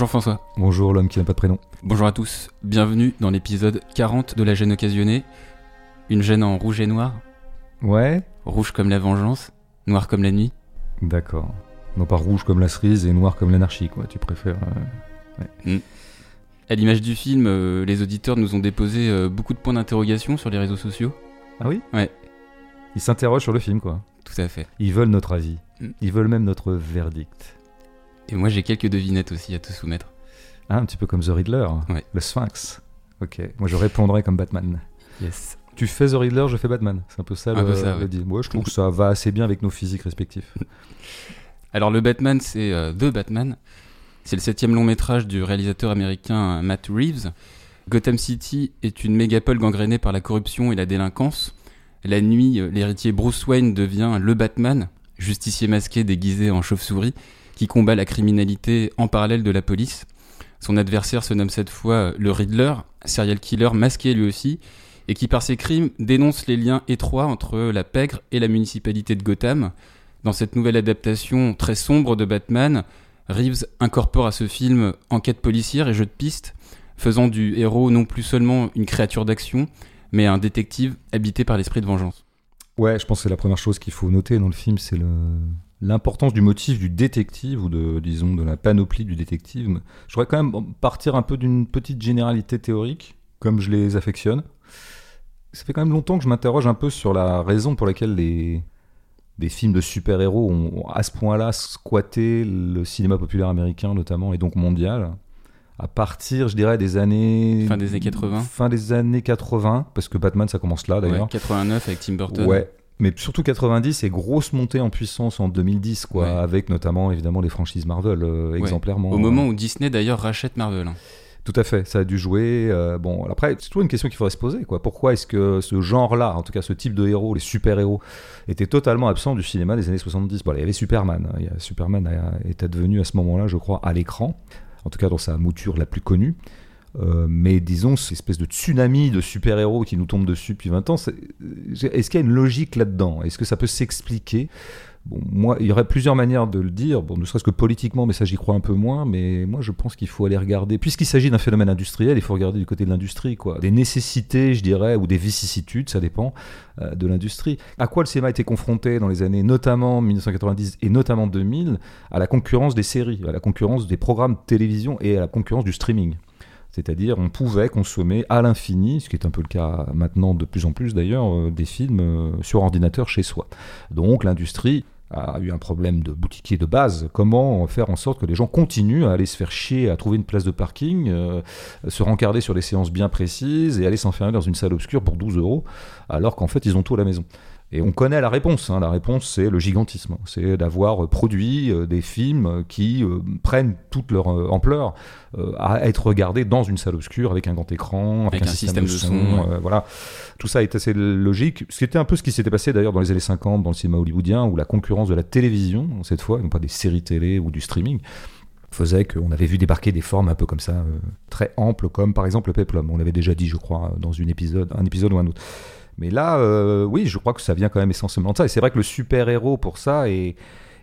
Bonjour François. Bonjour l'homme qui n'a pas de prénom. Bonjour à tous. Bienvenue dans l'épisode 40 de la gêne occasionnée. Une gêne en rouge et noir. Ouais Rouge comme la vengeance, noir comme la nuit. D'accord. Non pas rouge comme la cerise et noir comme l'anarchie, quoi. Tu préfères. euh, À l'image du film, euh, les auditeurs nous ont déposé euh, beaucoup de points d'interrogation sur les réseaux sociaux. Ah oui? Ouais. Ils s'interrogent sur le film, quoi. Tout à fait. Ils veulent notre avis. Mm. Ils veulent même notre verdict. Et moi j'ai quelques devinettes aussi à te soumettre. Ah, un petit peu comme The Riddler. Ouais. Le Sphinx. Ok. Moi, je répondrais comme Batman. Yes. Tu fais The Riddler, je fais Batman. C'est un peu ça Un le, peu ça, le ouais. deal. Moi, je trouve que ça va assez bien avec nos physiques respectifs. Alors le Batman, c'est euh, The Batman. C'est le septième long métrage du réalisateur américain Matt Reeves. Gotham City est une mégapole gangrénée par la corruption et la délinquance. La nuit, euh, l'héritier Bruce Wayne devient le Batman, justicier masqué déguisé en chauve-souris, qui combat la criminalité en parallèle de la police. Son adversaire se nomme cette fois euh, le Riddler, serial killer masqué lui aussi, et qui par ses crimes dénonce les liens étroits entre la pègre et la municipalité de Gotham. Dans cette nouvelle adaptation très sombre de Batman, Reeves incorpore à ce film enquête policière et jeu de piste, faisant du héros non plus seulement une créature d'action, mais un détective habité par l'esprit de vengeance. Ouais, je pense que c'est la première chose qu'il faut noter dans le film, c'est le l'importance du motif du détective ou de disons de la panoplie du détective. Je voudrais quand même partir un peu d'une petite généralité théorique, comme je les affectionne. Ça fait quand même longtemps que je m'interroge un peu sur la raison pour laquelle les des films de super-héros ont à ce point-là squatté le cinéma populaire américain notamment et donc mondial à partir, je dirais, des années Fin des années 80. fin des années 80 parce que Batman ça commence là d'ailleurs. Ouais, 89 avec Tim Burton. Ouais. Mais surtout 90 et grosse montée en puissance en 2010, quoi, Ouais. avec notamment évidemment les franchises Marvel euh, exemplairement. Au moment où Disney d'ailleurs rachète Marvel. hein. Tout à fait, ça a dû jouer. euh, bon, après, c'est toujours une question qu'il faudrait se poser, quoi. Pourquoi est-ce que ce genre-là, en tout cas ce type de héros, les super-héros, était totalement absent du cinéma des années 70 Bon, il y avait Superman. hein. Superman a- est advenu à ce moment-là, je crois, à l'écran, en tout cas dans sa mouture la plus connue. Euh, mais disons, cette espèce de tsunami de super-héros qui nous tombe dessus depuis 20 ans, est-ce qu'il y a une logique là-dedans? Est-ce que ça peut s'expliquer? Bon, moi, il y aurait plusieurs manières de le dire, bon, ne serait-ce que politiquement, mais ça j'y crois un peu moins, mais moi je pense qu'il faut aller regarder, puisqu'il s'agit d'un phénomène industriel, il faut regarder du côté de l'industrie, quoi. Des nécessités, je dirais, ou des vicissitudes, ça dépend, euh, de l'industrie. À quoi le cinéma a été confronté dans les années, notamment 1990 et notamment 2000, à la concurrence des séries, à la concurrence des programmes de télévision et à la concurrence du streaming. C'est-à-dire, on pouvait consommer à l'infini, ce qui est un peu le cas maintenant de plus en plus d'ailleurs, euh, des films euh, sur ordinateur chez soi. Donc l'industrie a eu un problème de boutiquier de base. Comment faire en sorte que les gens continuent à aller se faire chier, à trouver une place de parking, euh, se rencarder sur des séances bien précises et aller s'enfermer dans une salle obscure pour 12 euros, alors qu'en fait ils ont tout à la maison? Et on connaît la réponse. hein. La réponse, c'est le gigantisme. C'est d'avoir produit euh, des films qui euh, prennent toute leur euh, ampleur à être regardés dans une salle obscure avec un grand écran, avec, Avec un système de son, ouais. euh, voilà. Tout ça est assez logique. C'était un peu ce qui s'était passé d'ailleurs dans les années 50 dans le cinéma hollywoodien, où la concurrence de la télévision, cette fois, non pas des séries télé ou du streaming, faisait qu'on avait vu débarquer des formes un peu comme ça, euh, très amples, comme par exemple le peplum. On l'avait déjà dit, je crois, dans une épisode, un épisode ou un autre. Mais là, euh, oui, je crois que ça vient quand même essentiellement de ça. Et c'est vrai que le super-héros, pour ça, est,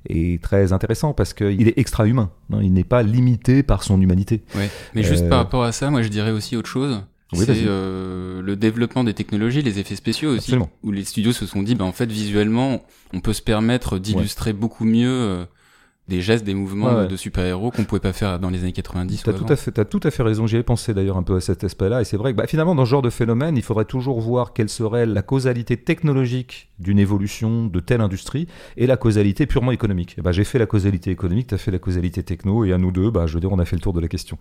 est très intéressant parce qu'il est extra-humain. hein. Il n'est pas limité par son humanité. Ouais. Mais juste Euh, par rapport à ça, moi je dirais aussi autre chose. Oui, c'est euh, le développement des technologies, les effets spéciaux aussi, Absolument. où les studios se sont dit, bah, en fait, visuellement, on peut se permettre d'illustrer beaucoup mieux euh, des gestes, des mouvements Ouais, de- ouais. de super-héros qu'on pouvait pas faire dans les années 90. T'as ou tout, à fait, t'as tout à fait raison. J'y ai pensé d'ailleurs un peu à cet aspect-là. Et c'est vrai que bah, finalement, dans ce genre de phénomène, il faudrait toujours voir quelle serait la causalité technologique d'une évolution de telle industrie et la causalité purement économique. Et bah, j'ai fait la causalité économique, t'as fait la causalité techno, et à nous deux, bah, je veux dire, on a fait le tour de la question.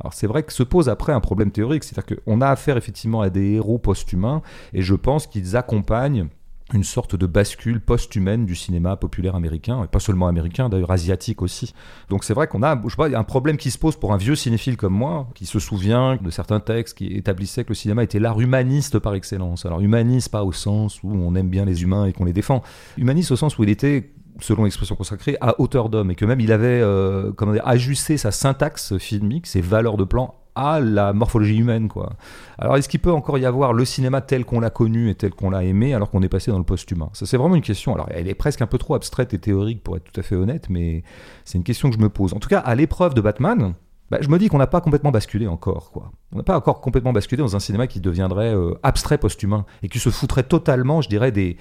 Alors c'est vrai que se pose après un problème théorique, c'est-à-dire qu'on a affaire effectivement à des héros post-humains, et je pense qu'ils accompagnent une sorte de bascule post-humaine du cinéma populaire américain, et pas seulement américain, d'ailleurs asiatique aussi. Donc c'est vrai qu'on a, je sais pas, un problème qui se pose pour un vieux cinéphile comme moi, qui se souvient de certains textes qui établissaient que le cinéma était l'art humaniste par excellence. Alors humaniste pas au sens où on aime bien les humains et qu'on les défend, humaniste au sens où il était selon l'expression consacrée, à hauteur d'homme, et que même il avait euh, comment dire, ajusté sa syntaxe filmique, ses valeurs de plan à la morphologie humaine. Quoi. Alors est-ce qu'il peut encore y avoir le cinéma tel qu'on l'a connu et tel qu'on l'a aimé alors qu'on est passé dans le post-humain? Ça c'est vraiment une question. Alors elle est presque un peu trop abstraite et théorique pour être tout à fait honnête, mais c'est une question que je me pose. En tout cas, à l'épreuve de Batman, bah, je me dis qu'on n'a pas complètement basculé encore. quoi. On n'a pas encore complètement basculé dans un cinéma qui deviendrait euh, abstrait post-humain et qui se foutrait totalement, je dirais, des,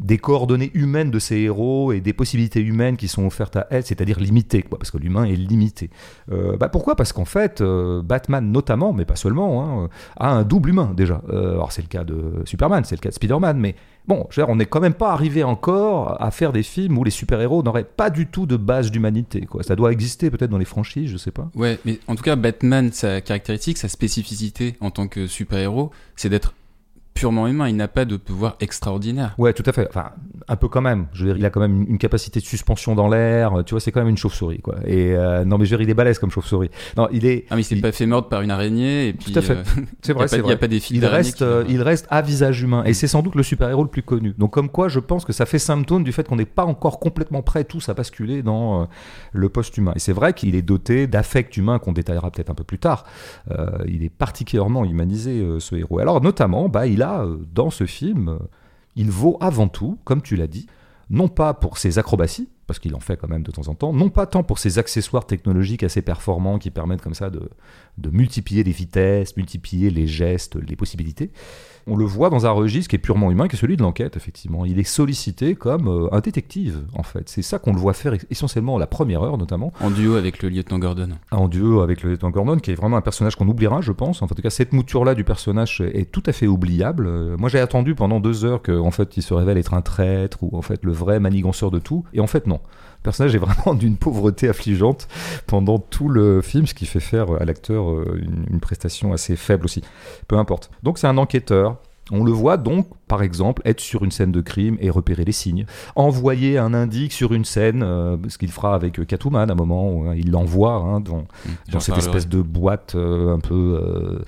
des coordonnées humaines de ces héros et des possibilités humaines qui sont offertes à elle, c'est-à-dire limitées, quoi, parce que l'humain est limité. Euh, bah pourquoi? Parce qu'en fait, euh, Batman notamment, mais pas seulement, hein, a un double humain déjà. Euh, alors c'est le cas de Superman, c'est le cas de Spider-Man, mais bon, je dire, on n'est quand même pas arrivé encore à faire des films où les super-héros n'auraient pas du tout de base d'humanité. Quoi. Ça doit exister peut-être dans les franchises, je sais pas. Ouais, mais en tout cas, Batman, sa caractéristique, sa spécificité en tant que super-héros, c'est d'être purement humain, il n'a pas de pouvoir extraordinaire. Ouais, tout à fait. Enfin, un peu quand même. Je veux dire, il a quand même une capacité de suspension dans l'air. Tu vois, c'est quand même une chauve-souris, quoi. Et euh, non, mais je veux dire, il est balèze comme chauve-souris. Non, il est. Ah, mais il s'est pas fait mordre par une araignée. Et puis, tout à fait. euh, C'est vrai, il n'y a pas des il reste, euh, il reste à visage humain. Et c'est sans doute le super-héros le plus connu. Donc, comme quoi, je pense que ça fait symptôme du fait qu'on n'est pas encore complètement prêts tous à basculer dans le post-humain. Et c'est vrai qu'il est doté d'affect humain qu'on détaillera peut-être un peu plus tard. Il est particulièrement humanisé, ce héros. Alors, notamment, bah, il a, euh, dans ce film, il vaut avant tout, comme tu l'as dit, non pas pour ses acrobaties, parce qu'il en fait quand même de temps en temps, non pas tant pour ses accessoires technologiques assez performants qui permettent comme ça de multiplier les vitesses, multiplier les gestes, les possibilités. On le voit dans un registre qui est purement humain, qui est celui de l'enquête, effectivement. Il est sollicité comme euh, un détective, en fait. C'est ça qu'on le voit faire essentiellement la première heure, notamment, En duo avec le lieutenant Gordon. en duo avec le lieutenant Gordon, qui est vraiment un personnage qu'on oubliera, je pense. En tout cas, cette mouture-là du personnage est tout à fait oubliable. Euh, Moi, j'ai attendu pendant deux heures qu'en fait, il se révèle être un traître ou en fait le vrai maniganceur de tout. Et en fait, non. Le personnage est vraiment d'une pauvreté affligeante pendant tout le film, ce qui fait faire à l'acteur euh, une, une prestation assez faible aussi. Peu importe. Donc, c'est un enquêteur. On le voit donc, par exemple, être sur une scène de crime et repérer les signes. Envoyer un indice sur une scène, euh, ce qu'il fera avec euh, Catwoman à un moment, où, hein, il l'envoie hein, dans, Mmh, dans cette espèce de boîte euh, un peu euh,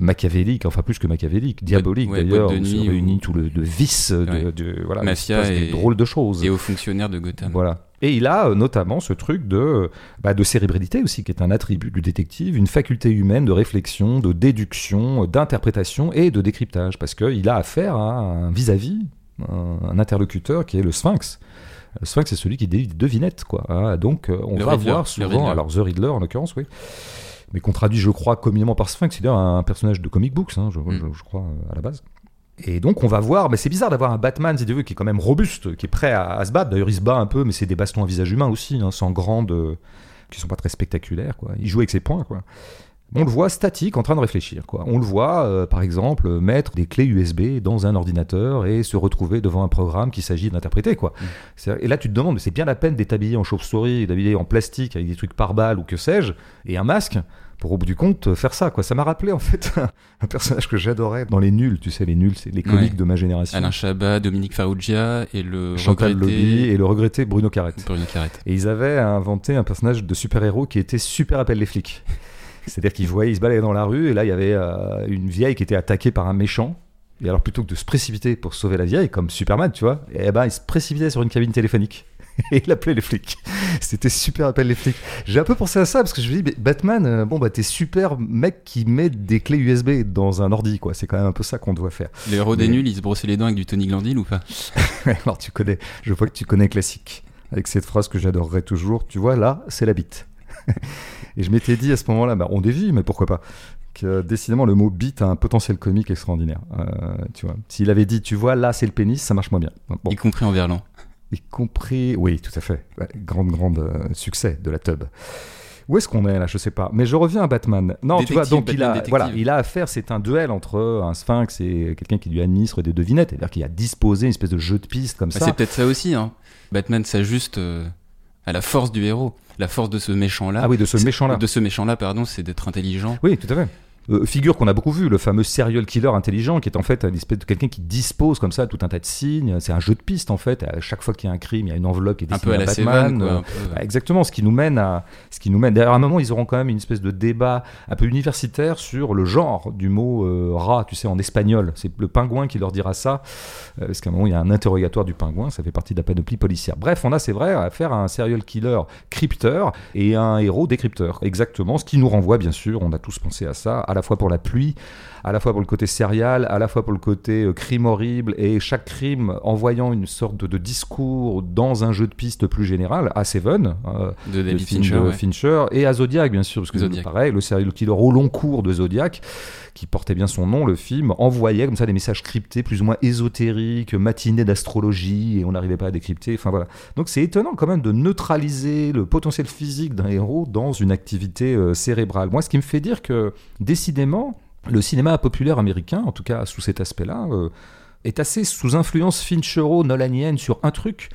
machiavélique, enfin plus que machiavélique, diabolique ouais, d'ailleurs, de où se réunit ou- tout le, le vice de, Ouais. de- voilà, Mafia des drôles de choses. Et aux fonctionnaires de Gotham. Voilà. Et il a euh, notamment ce truc de, bah, de cérébralité aussi, qui est un attribut du détective, une faculté humaine de réflexion, de déduction, euh, d'interprétation et de décryptage, parce qu'il a affaire à un vis-à-vis, un, un interlocuteur qui est le Sphinx. Le Sphinx, c'est celui qui dit des devinettes, quoi. hein. donc, euh, on Le va Riddler, voir souvent, alors The Riddler en l'occurrence, oui, mais qu'on traduit, je crois, communément par Sphinx, c'est d'ailleurs un personnage de comic books, hein, je, Mm. je- je crois, euh, à la base. Et donc on va voir, mais c'est bizarre d'avoir un Batman, si tu veux, qui est quand même robuste, qui est prêt à, se battre. D'ailleurs, il se bat un peu, mais c'est des bastons à visage humain aussi, hein, sans grandes, euh, qui sont pas très spectaculaires. Il joue avec ses poings, quoi. On le voit statique, en train de réfléchir. Quoi. On le voit, euh, par exemple, mettre des clés USB dans un ordinateur et se retrouver devant un programme qu'il s'agit d'interpréter. Quoi. Mm. Et là, tu te demandes, mais c'est bien la peine d'être habillé en chauve-souris, d'habiller en plastique avec des trucs par balle ou que sais-je, et un masque pour au bout du compte faire ça quoi ça m'a rappelé en fait un, personnage que j'adorais dans les nuls tu sais les nuls c'est les comiques Ouais. de ma génération Alain Chabat, Dominique Farrugia et le Chantal regretté Lobby et le regretté Bruno Carrette Bruno Carrette. et ils avaient inventé un personnage de super-héros qui était super appelle les flics c'est-à-dire qu'ils voyaient ils se baladaient dans la rue et là il y avait euh, une vieille qui était attaquée par un méchant et alors plutôt que de se précipiter pour sauver la vieille comme Superman tu vois et ben il se précipitait sur une cabine téléphonique et il appelait les flics. C'était super appelle les flics. J'ai un peu pensé à ça parce que je me dis, mais Batman, euh, bon bah t'es super mec qui met des clés USB dans un ordi quoi. C'est quand même un peu ça qu'on doit faire. Le héros des nuls, il se brossait les dents avec du Tony Glandil ou pas? Alors tu connais, je vois que tu connais classique avec cette phrase que j'adorerais toujours. Tu vois là, c'est la bite. Et je m'étais dit à ce moment-là, bah, on dévie, mais pourquoi pas que décidément le mot bite a un potentiel comique extraordinaire. Euh, tu vois, s'il avait dit, tu vois là, c'est le pénis, ça marche moins bien. Bon, Y compris en verlan. y compris. Oui, tout à fait. Ouais, grande, grande euh, succès de la tub. Où est-ce qu'on est là? Je sais pas. Mais je reviens à Batman. Non, tu vois, donc il a, détective. voilà, il a affaire, c'est un duel entre un sphinx et quelqu'un qui lui administre des devinettes. C'est-à-dire qu'il a disposé une espèce de jeu de piste comme Bah, ça. c'est peut-être ça aussi. Hein. Batman s'ajuste euh, à la force du héros. La force de ce méchant-là. Ah oui, de ce C'est- méchant-là. De ce méchant-là, pardon, c'est d'être intelligent. Oui, tout à fait. Euh, figure qu'on a beaucoup vu, le fameux serial killer intelligent, qui est en fait une espèce de quelqu'un qui dispose comme ça tout un tas de signes. C'est un jeu de piste en fait. À chaque fois qu'il y a un crime, il y a une enveloppe qui est Un peu à la Batman. Quoi. Euh, un peu, Exactement, ce qui nous mène à, ce qui nous mène. D'ailleurs, à un moment, ils auront quand même une espèce de débat un peu universitaire sur le genre du mot euh, rat, tu sais, en espagnol. C'est le pingouin qui leur dira ça, euh, parce qu'à un moment, il y a un interrogatoire du pingouin, ça fait partie de la panoplie policière. Bref, on a, c'est vrai, affaire à un serial killer crypteur et un héros décrypteur. Exactement, ce qui nous renvoie, bien sûr, on a tous pensé à ça, à la fois pour la pluie, à la fois pour le côté serial, à la fois pour le côté euh, crime horrible, et chaque crime envoyant une sorte de, de discours dans un jeu de piste plus général, à Seven, euh, de David Fincher. de ouais. Fincher, et à Zodiac, bien sûr, parce que Zodiac. pareil, le serial killer au long cours de Zodiac, qui portait bien son nom, le film, envoyait comme ça des messages cryptés, plus ou moins ésotériques, matinés d'astrologie, et on n'arrivait pas à décrypter. Enfin voilà. Donc c'est étonnant quand même de neutraliser le potentiel physique d'un héros dans une activité euh, cérébrale. Moi, ce qui me fait dire que, décidément, le cinéma populaire américain, en tout cas sous cet aspect-là, euh, est assez sous influence Finchero-Nolanienne sur un truc.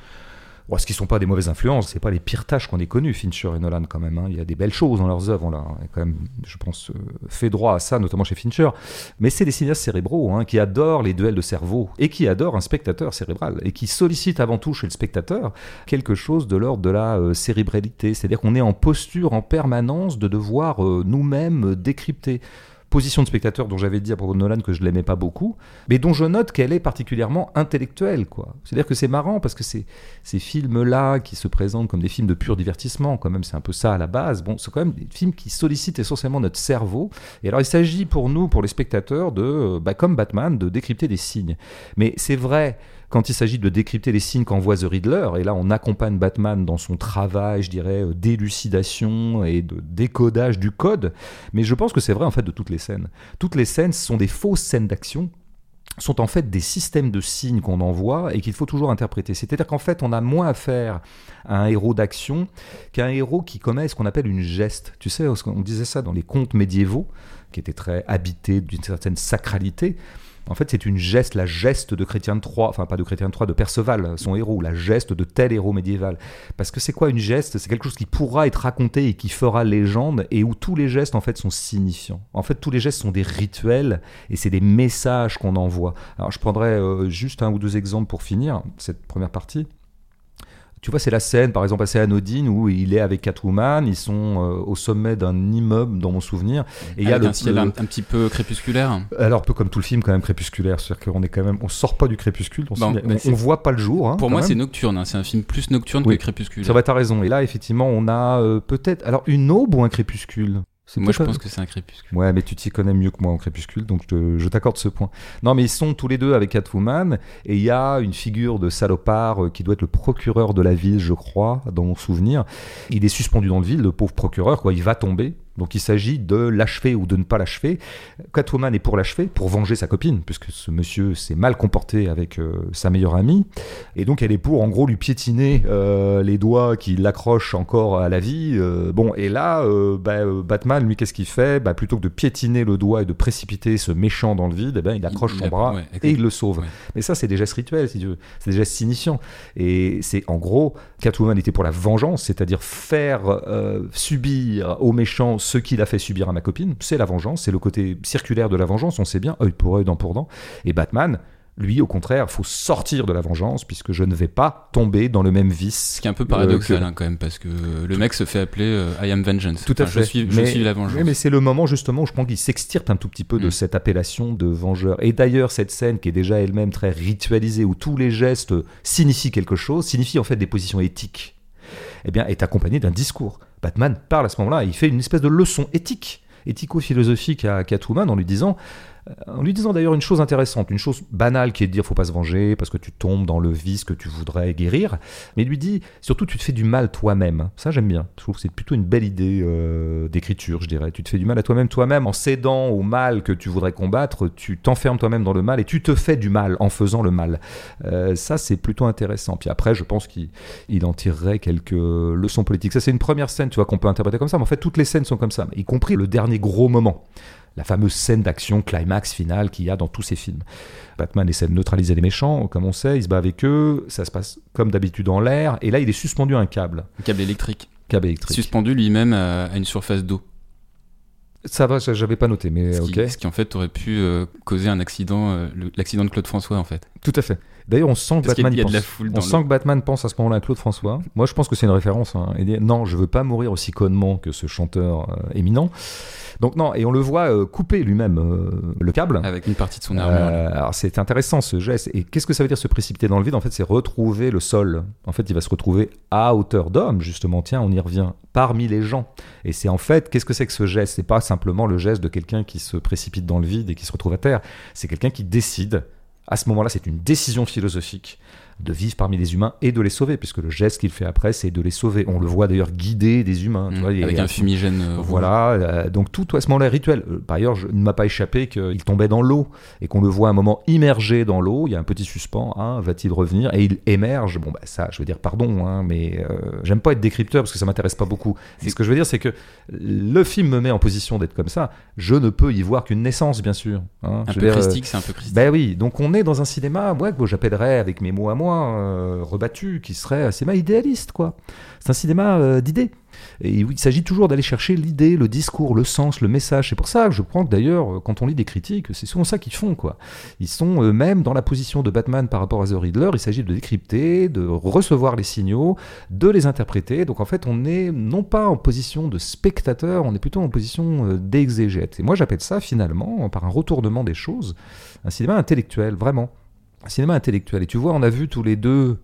Bon, ce qui sont pas des mauvaises influences, c'est pas les pires tâches qu'on ait connues, Fincher et Nolan quand même. hein. Il y a des belles choses dans leurs œuvres, on l'a quand même, je pense, euh, fait droit à ça, notamment chez Fincher. Mais c'est des cinéastes cérébraux hein, qui adorent les duels de cerveau et qui adorent un spectateur cérébral et qui sollicitent avant tout chez le spectateur quelque chose de l'ordre de la euh, cérébralité. C'est-à-dire qu'on est en posture en permanence de devoir nous-mêmes décrypter position de spectateur dont j'avais dit à propos de Nolan que je l'aimais pas beaucoup, mais dont je note qu'elle est particulièrement intellectuelle. quoi. C'est-à-dire que c'est marrant parce que ces, ces films-là qui se présentent comme des films de pur divertissement, quand même c'est un peu ça à la base, bon, c'est quand même des films qui sollicitent essentiellement notre cerveau. Et alors il s'agit pour nous, pour les spectateurs, de, euh, bah, comme Batman, de décrypter des signes. Mais c'est vrai quand il s'agit de décrypter les signes qu'envoie The Riddler, et là on accompagne Batman dans son travail, je dirais, euh, d'élucidation et de décodage du code, mais je pense que c'est vrai en fait de toutes les scènes. Toutes les scènes sont des fausses scènes d'action sont en fait des systèmes de signes qu'on envoie et qu'il faut toujours interpréter. C'est-à-dire qu'en fait, on a moins affaire à un héros d'action qu'à un héros qui commet ce qu'on appelle une geste. Tu sais, on disait ça dans les contes médiévaux, qui étaient très habités d'une certaine sacralité. En fait, c'est une geste, la geste de Chrétien de enfin pas de Chrétien de de Perceval, son héros, la geste de tel héros médiéval. Parce que c'est quoi une geste? C'est quelque chose qui pourra être raconté et qui fera légende et où tous les gestes en fait sont signifiants. En fait, tous les gestes sont des rituels et c'est des messages qu'on envoie. Alors, je prendrai euh, juste un ou deux exemples pour finir cette première partie. Tu vois, c'est la scène, par exemple, assez anodine où il est avec Catwoman, ils sont euh, au sommet d'un immeuble, dans mon souvenir, et il y a le, un ciel le- un, un petit peu crépusculaire. alors, un peu comme tout le film, quand même crépusculaire. C'est-à-dire qu'on est quand même, on sort pas du crépuscule. On, Bon, on- voit pas le jour. hein, Pour moi, c'est nocturne. hein. C'est un film plus nocturne Oui. que crépusculaire. C'est vrai, t'as raison. Et là, effectivement, on a euh, peut-être, alors une aube ou un crépuscule? C'est Moi, je pense que c'est un crépuscule. Ouais, mais tu t'y connais mieux que moi en crépuscule, donc je t'accorde ce point. Non, mais ils sont tous les deux avec Catwoman, et il y a une figure de salopard euh, qui doit être le procureur de la ville, je crois, dans mon souvenir. Il est suspendu dans le ville, le pauvre procureur, quoi. Il va tomber. Donc il s'agit de l'achever ou de ne pas l'achever. Catwoman est pour l'achever, pour venger sa copine, puisque ce monsieur s'est mal comporté avec euh, sa meilleure amie. Et donc elle est pour, en gros, lui piétiner euh, les doigts qui l'accrochent encore à la vie. Euh, bon, et là, bah, Batman, lui, qu'est-ce qu'il fait? Bah, Plutôt que de piétiner le doigt et de précipiter ce méchant dans le vide, eh ben, il accroche Il- son il a- bras ouais, et il le sauve. Ouais. Mais ça, c'est des gestes rituels, si. C'est des gestes signifiants. Et c'est, en gros, Catwoman était pour la vengeance, c'est-à-dire faire subir au méchant ce qu'il a fait subir à ma copine. C'est la vengeance, c'est le côté circulaire de la vengeance, on sait bien, œil pour œil, dent pour dent. Et Batman, lui, au contraire, faut sortir de la vengeance, puisque je ne vais pas tomber dans le même vice. Ce qui est un peu paradoxal Euh, que- hein, quand même, parce que le mec se fait appeler euh, I am vengeance. Tout à Enfin, fait. Je suis, je mais, suis la vengeance. oui, mais c'est le moment justement où je pense qu'il s'extirpe un tout petit peu de Mm. cette appellation de vengeur. Et d'ailleurs, cette scène qui est déjà elle-même très ritualisée, où tous les gestes signifient quelque chose, signifient en fait des positions éthiques, eh bien, est accompagnée d'un discours. Batman parle à ce moment-là, il fait une espèce de leçon éthique, éthico-philosophique à Catwoman en lui disant en lui disant d'ailleurs une chose intéressante, une chose banale qui est de dire faut pas se venger parce que tu tombes dans le vice que tu voudrais guérir, mais il lui dit surtout tu te fais du mal toi-même. Ça j'aime bien. Je trouve que c'est plutôt une belle idée euh, d'écriture, je dirais. Tu te fais du mal à toi-même, toi-même en cédant au mal que tu voudrais combattre, tu t'enfermes toi-même dans le mal et tu te fais du mal en faisant le mal. Euh, ça c'est plutôt intéressant. Puis après je pense qu'il il en tirerait quelques leçons politiques. Ça c'est une première scène, tu vois, qu'on peut interpréter comme ça. Mais en fait toutes les scènes sont comme ça, y compris le dernier gros moment la fameuse scène d'action climax finale qu'il y a dans tous ces films. Batman essaie de neutraliser les méchants, comme on sait, il se bat avec eux, ça se passe comme d'habitude en l'air, et là il est suspendu à un câble, Un câble électrique. câble électrique. Suspendu lui-même à, à une surface d'eau. Ça va, j'avais pas noté, mais Ce, ok. qui, ce qui en fait aurait pu euh, causer un accident, euh, l'accident de Claude François en fait. Tout à fait. D'ailleurs, on sent que Parce y Batman y a y de la pense. foule On sent le- que Batman pense à ce moment-là à Claude François. Moi, je pense que c'est une référence. hein. Non, je veux pas mourir aussi connement que ce chanteur euh, éminent. Donc non, et on le voit euh, couper lui-même euh, le câble. Avec une partie de son armure. Alors c'est intéressant ce geste. Et qu'est-ce que ça veut dire se précipiter dans le vide? En fait, c'est retrouver le sol. En fait, il va se retrouver à hauteur d'homme, justement. Tiens, on y revient. Parmi les gens. Et c'est en fait, qu'est-ce que c'est que ce geste? C'est pas simplement le geste de quelqu'un qui se précipite dans le vide et qui se retrouve à terre. C'est quelqu'un qui décide. À ce moment-là, c'est une décision philosophique de vivre parmi les humains et de les sauver, puisque le geste qu'il fait après, c'est de les sauver. On le voit d'ailleurs guider des humains. tu Mm. vois, a- Avec un fumigène euh, voilà, euh, donc tout à ce moment-là est rituel. Euh, Par ailleurs, je, il ne m'a pas échappé qu'il tombait dans l'eau et qu'on le voit un moment immergé dans l'eau. Il y a un petit suspens. hein, Va-t-il revenir? Et il émerge. Bon, bah ça, je veux dire, pardon, hein, mais euh, j'aime pas être décrypteur parce que ça m'intéresse pas beaucoup. Mais ce que je veux dire, c'est que le film me met en position d'être comme ça. Je ne peux y voir qu'une naissance, bien sûr. hein. Un Je peu dire, christique, c'est un peu christique. ben oui, donc on est dans un cinéma, ouais, que j'appellerais avec mes mots à moi, euh, rebattu, qui serait un cinéma idéaliste, quoi. C'est un cinéma euh, d'idées. Et il s'agit toujours d'aller chercher l'idée, le discours, le sens, le message. C'est pour ça que je crois que d'ailleurs, euh, quand on lit des critiques, c'est souvent ça qu'ils font, quoi. Ils sont eux-mêmes dans la position de Batman par rapport à The Riddler. Il s'agit de décrypter, de recevoir les signaux, de les interpréter. Donc en fait, on est non pas en position de spectateur, on est plutôt en position d'exégète. Et moi, j'appelle ça finalement, par un retournement des choses, un cinéma intellectuel, vraiment. Cinéma intellectuel. Et tu vois, on a vu tous les deux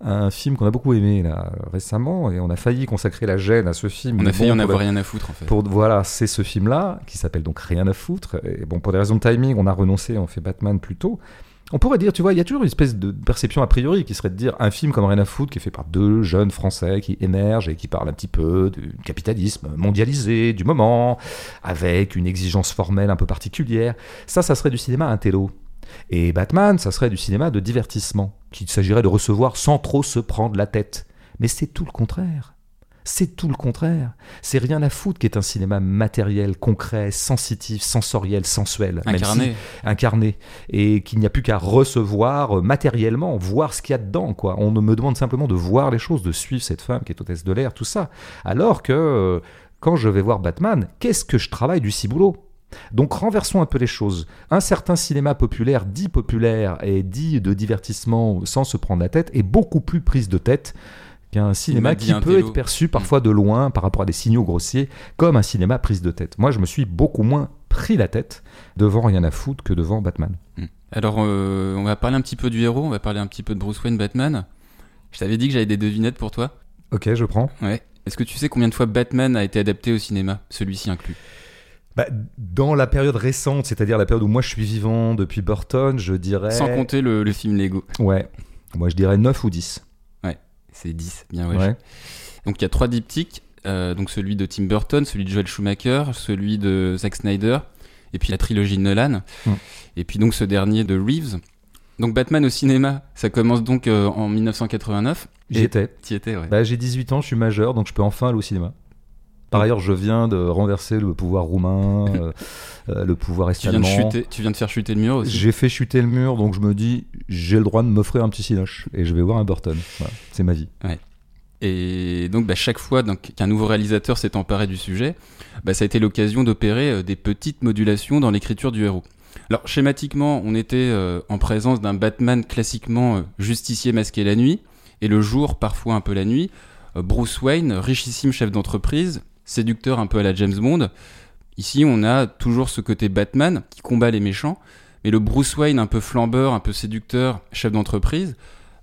un film qu'on a beaucoup aimé là récemment et on a failli consacrer la gêne à ce film. On a failli bon, en avoir rien à foutre en fait. pour, voilà, c'est ce film-là qui s'appelle donc Rien à foutre. Et bon, pour des raisons de timing, on a renoncé, on fait Batman plus tôt. On pourrait dire, tu vois, il y a toujours une espèce de perception a priori qui serait de dire un film comme Rien à foutre qui est fait par deux jeunes Français qui émergent et qui parlent un petit peu du capitalisme mondialisé du moment, avec une exigence formelle un peu particulière. Ça, ça serait du cinéma intello. Et Batman, ça serait du cinéma de divertissement, qu'il s'agirait de recevoir sans trop se prendre la tête. Mais c'est tout le contraire. C'est tout le contraire. C'est rien à foutre qui est un cinéma matériel, concret, sensitif, sensoriel, sensuel. si- Incarné. incarné et qu'il n'y a plus qu'à recevoir matériellement, voir ce qu'il y a dedans. Quoi. On me demande simplement de voir les choses, de suivre cette femme qui est hôtesse de l'air, tout ça. Alors que euh, quand je vais voir Batman, qu'est-ce que je travaille du ciboulot? Donc renversons un peu les choses. Un certain cinéma populaire, dit populaire et dit de divertissement sans se prendre la tête, est beaucoup plus prise de tête qu'un cinéma qui peut être perçu parfois de loin par rapport à des signaux grossiers comme un cinéma prise de tête. Moi, je me suis beaucoup moins pris la tête devant Rien à foutre que devant Batman. Alors, euh, on va parler un petit peu du héros, on va parler un petit peu de Bruce Wayne, Batman. Je t'avais dit que j'avais des devinettes pour toi. Ok, je prends. Ouais. Est-ce que tu sais combien de fois Batman a été adapté au cinéma Celui-ci inclus? Bah, dans la période récente, c'est-à-dire la période où moi je suis vivant depuis Burton, je dirais. Sans compter le, le film Lego. Ouais. Moi je dirais 9 ou 10. C'est 10, bien ouais. Ouais. Donc il y a trois diptyques. euh, donc celui de Tim Burton, celui de Joel Schumacher, celui de Zack Snyder, et puis la trilogie de Nolan. Mm. Et puis donc ce dernier de Reeves. Donc Batman au cinéma, ça commence donc euh, en 1989. J'y étais. T'y étais, ouais. Bah, j'ai 18 ans, je suis majeur, donc je peux enfin aller au cinéma. Par ailleurs, je viens de renverser le pouvoir roumain, euh, euh, le pouvoir tu, viens de est-allemand. chuter, tu viens de faire chuter le mur aussi. J'ai fait chuter le mur, donc je me dis, j'ai le droit de m'offrir un petit cinoche. Et je vais voir un Burton. Voilà, c'est ma vie. Et donc, bah, chaque fois donc, qu'un nouveau réalisateur s'est emparé du sujet, bah, ça a été l'occasion d'opérer euh, des petites modulations dans l'écriture du héros. Alors, schématiquement, on était euh, en présence d'un Batman classiquement euh, justicier masqué la nuit, et le jour, parfois un peu la nuit, euh, Bruce Wayne, richissime chef d'entreprise, séducteur un peu à la James Bond. Ici, on a toujours ce côté Batman qui combat les méchants, mais le Bruce Wayne un peu flambeur, un peu séducteur, chef d'entreprise,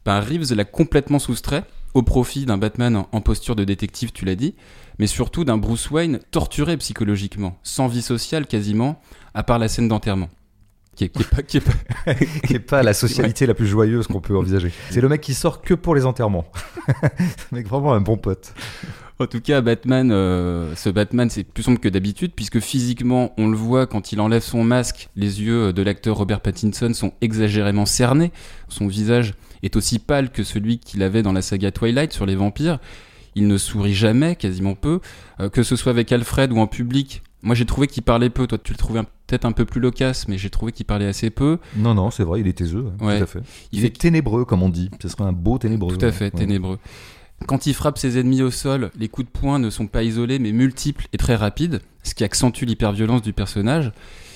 bah, Reeves l'a complètement soustrait au profit d'un Batman en- posture de détective, tu l'as dit, mais surtout d'un Bruce Wayne torturé psychologiquement, sans vie sociale quasiment, à part la scène d'enterrement. Qui est, qui est pas la socialité la plus joyeuse qu'on peut envisager. C'est le mec qui sort que pour les enterrements. le mec vraiment un bon pote. En tout cas, Batman, euh, ce Batman, c'est plus sombre que d'habitude, puisque physiquement, on le voit quand il enlève son masque, les yeux de l'acteur Robert Pattinson sont exagérément cernés, son visage est aussi pâle que celui qu'il avait dans la saga Twilight sur les vampires, il ne sourit jamais, quasiment peu, Euh, que ce soit avec Alfred ou en public. Moi, j'ai trouvé qu'il parlait peu, toi tu le trouvais peut-être un peu plus loquace, mais j'ai trouvé qu'il parlait assez peu. Non, non, c'est vrai, il est taiseux. hein, Ouais. Tout à fait. Il est ténébreux, comme on dit. Ce serait un beau ténébreux. Tout à fait, Ouais. ténébreux. Quand il frappe ses ennemis au sol, les coups de poing ne sont pas isolés mais multiples et très rapides, ce qui accentue l'hyperviolence du personnage.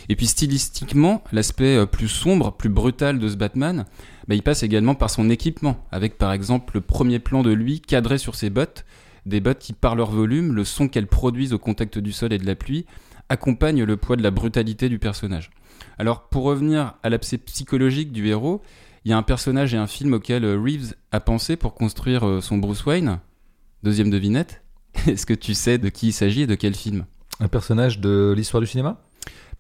Et puis stylistiquement, l'aspect euh, plus sombre, plus brutal de ce Batman, bah, il passe également par son équipement, avec par exemple le premier plan de lui cadré sur ses bottes, des bottes qui par leur volume, le son qu'elles produisent au contact du sol et de la pluie, accompagnent le poids de la brutalité du personnage. Alors pour revenir à l'abcès psychologique du héros, il y a un personnage et un film auquel euh, Reeves a pensé pour construire euh, son Bruce Wayne. Deuxième devinette. Est-ce que tu sais de qui il s'agit et de quel film? Un personnage de l'histoire du cinéma?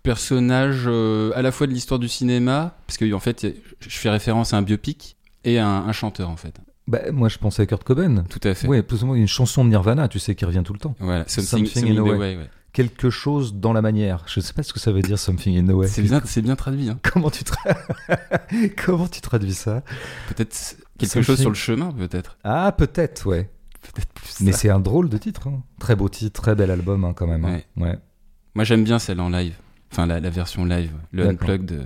Personnage euh, à la fois de l'histoire du cinéma, parce que en fait, je fais référence à un biopic et à un, un chanteur en fait. Bah, moi, je pensais à Kurt Cobain. Tout à fait. Oui, plus ou moins une chanson de Nirvana, tu sais, qui revient tout le temps. Voilà, Something in the way. way, ouais. Quelque chose dans la manière. Je sais pas ce que ça veut dire, something in the way. C'est bien, c'est bien traduit. Hein. Comment tu, tra- Comment tu traduis ça? Peut-être quelque Something- chose sur le chemin, peut-être. Ah, peut-être, ouais. Peut-être plus. Mais c'est un drôle de titre. hein. Très beau titre, très bel album hein, quand même. Ouais. Moi, j'aime bien celle en live. Enfin, la, la version live, le unplugged. euh.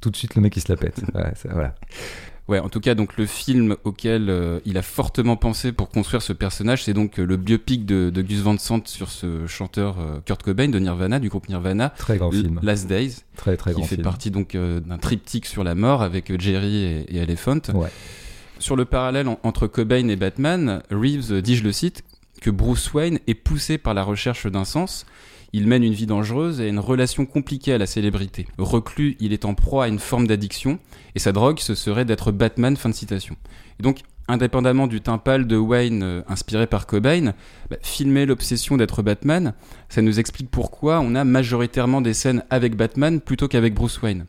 Tout de suite, le mec il se la pète. Ouais, ça- voilà. Ouais, en tout cas, donc le film auquel euh, il a fortement pensé pour construire ce personnage, c'est donc euh, le biopic de, de Gus Van Sant sur ce chanteur euh, Kurt Cobain de Nirvana, du groupe Nirvana, Très grand film. Last Days, Très très qui grand fait film. partie donc d'un triptyque sur la mort avec Jerry et, et Elephant. Ouais. Sur le parallèle en- entre Cobain et Batman, Reeves dit, je le cite, que Bruce Wayne est poussé par la recherche d'un sens. Il mène une vie dangereuse et une relation compliquée à la célébrité. Reclus, il est en proie à une forme d'addiction, et sa drogue, ce serait d'être Batman, fin de citation. Donc, indépendamment du teint pâle de Wayne euh, inspiré par Cobain, bah, filmer l'obsession d'être Batman, ça nous explique pourquoi on a majoritairement des scènes avec Batman plutôt qu'avec Bruce Wayne.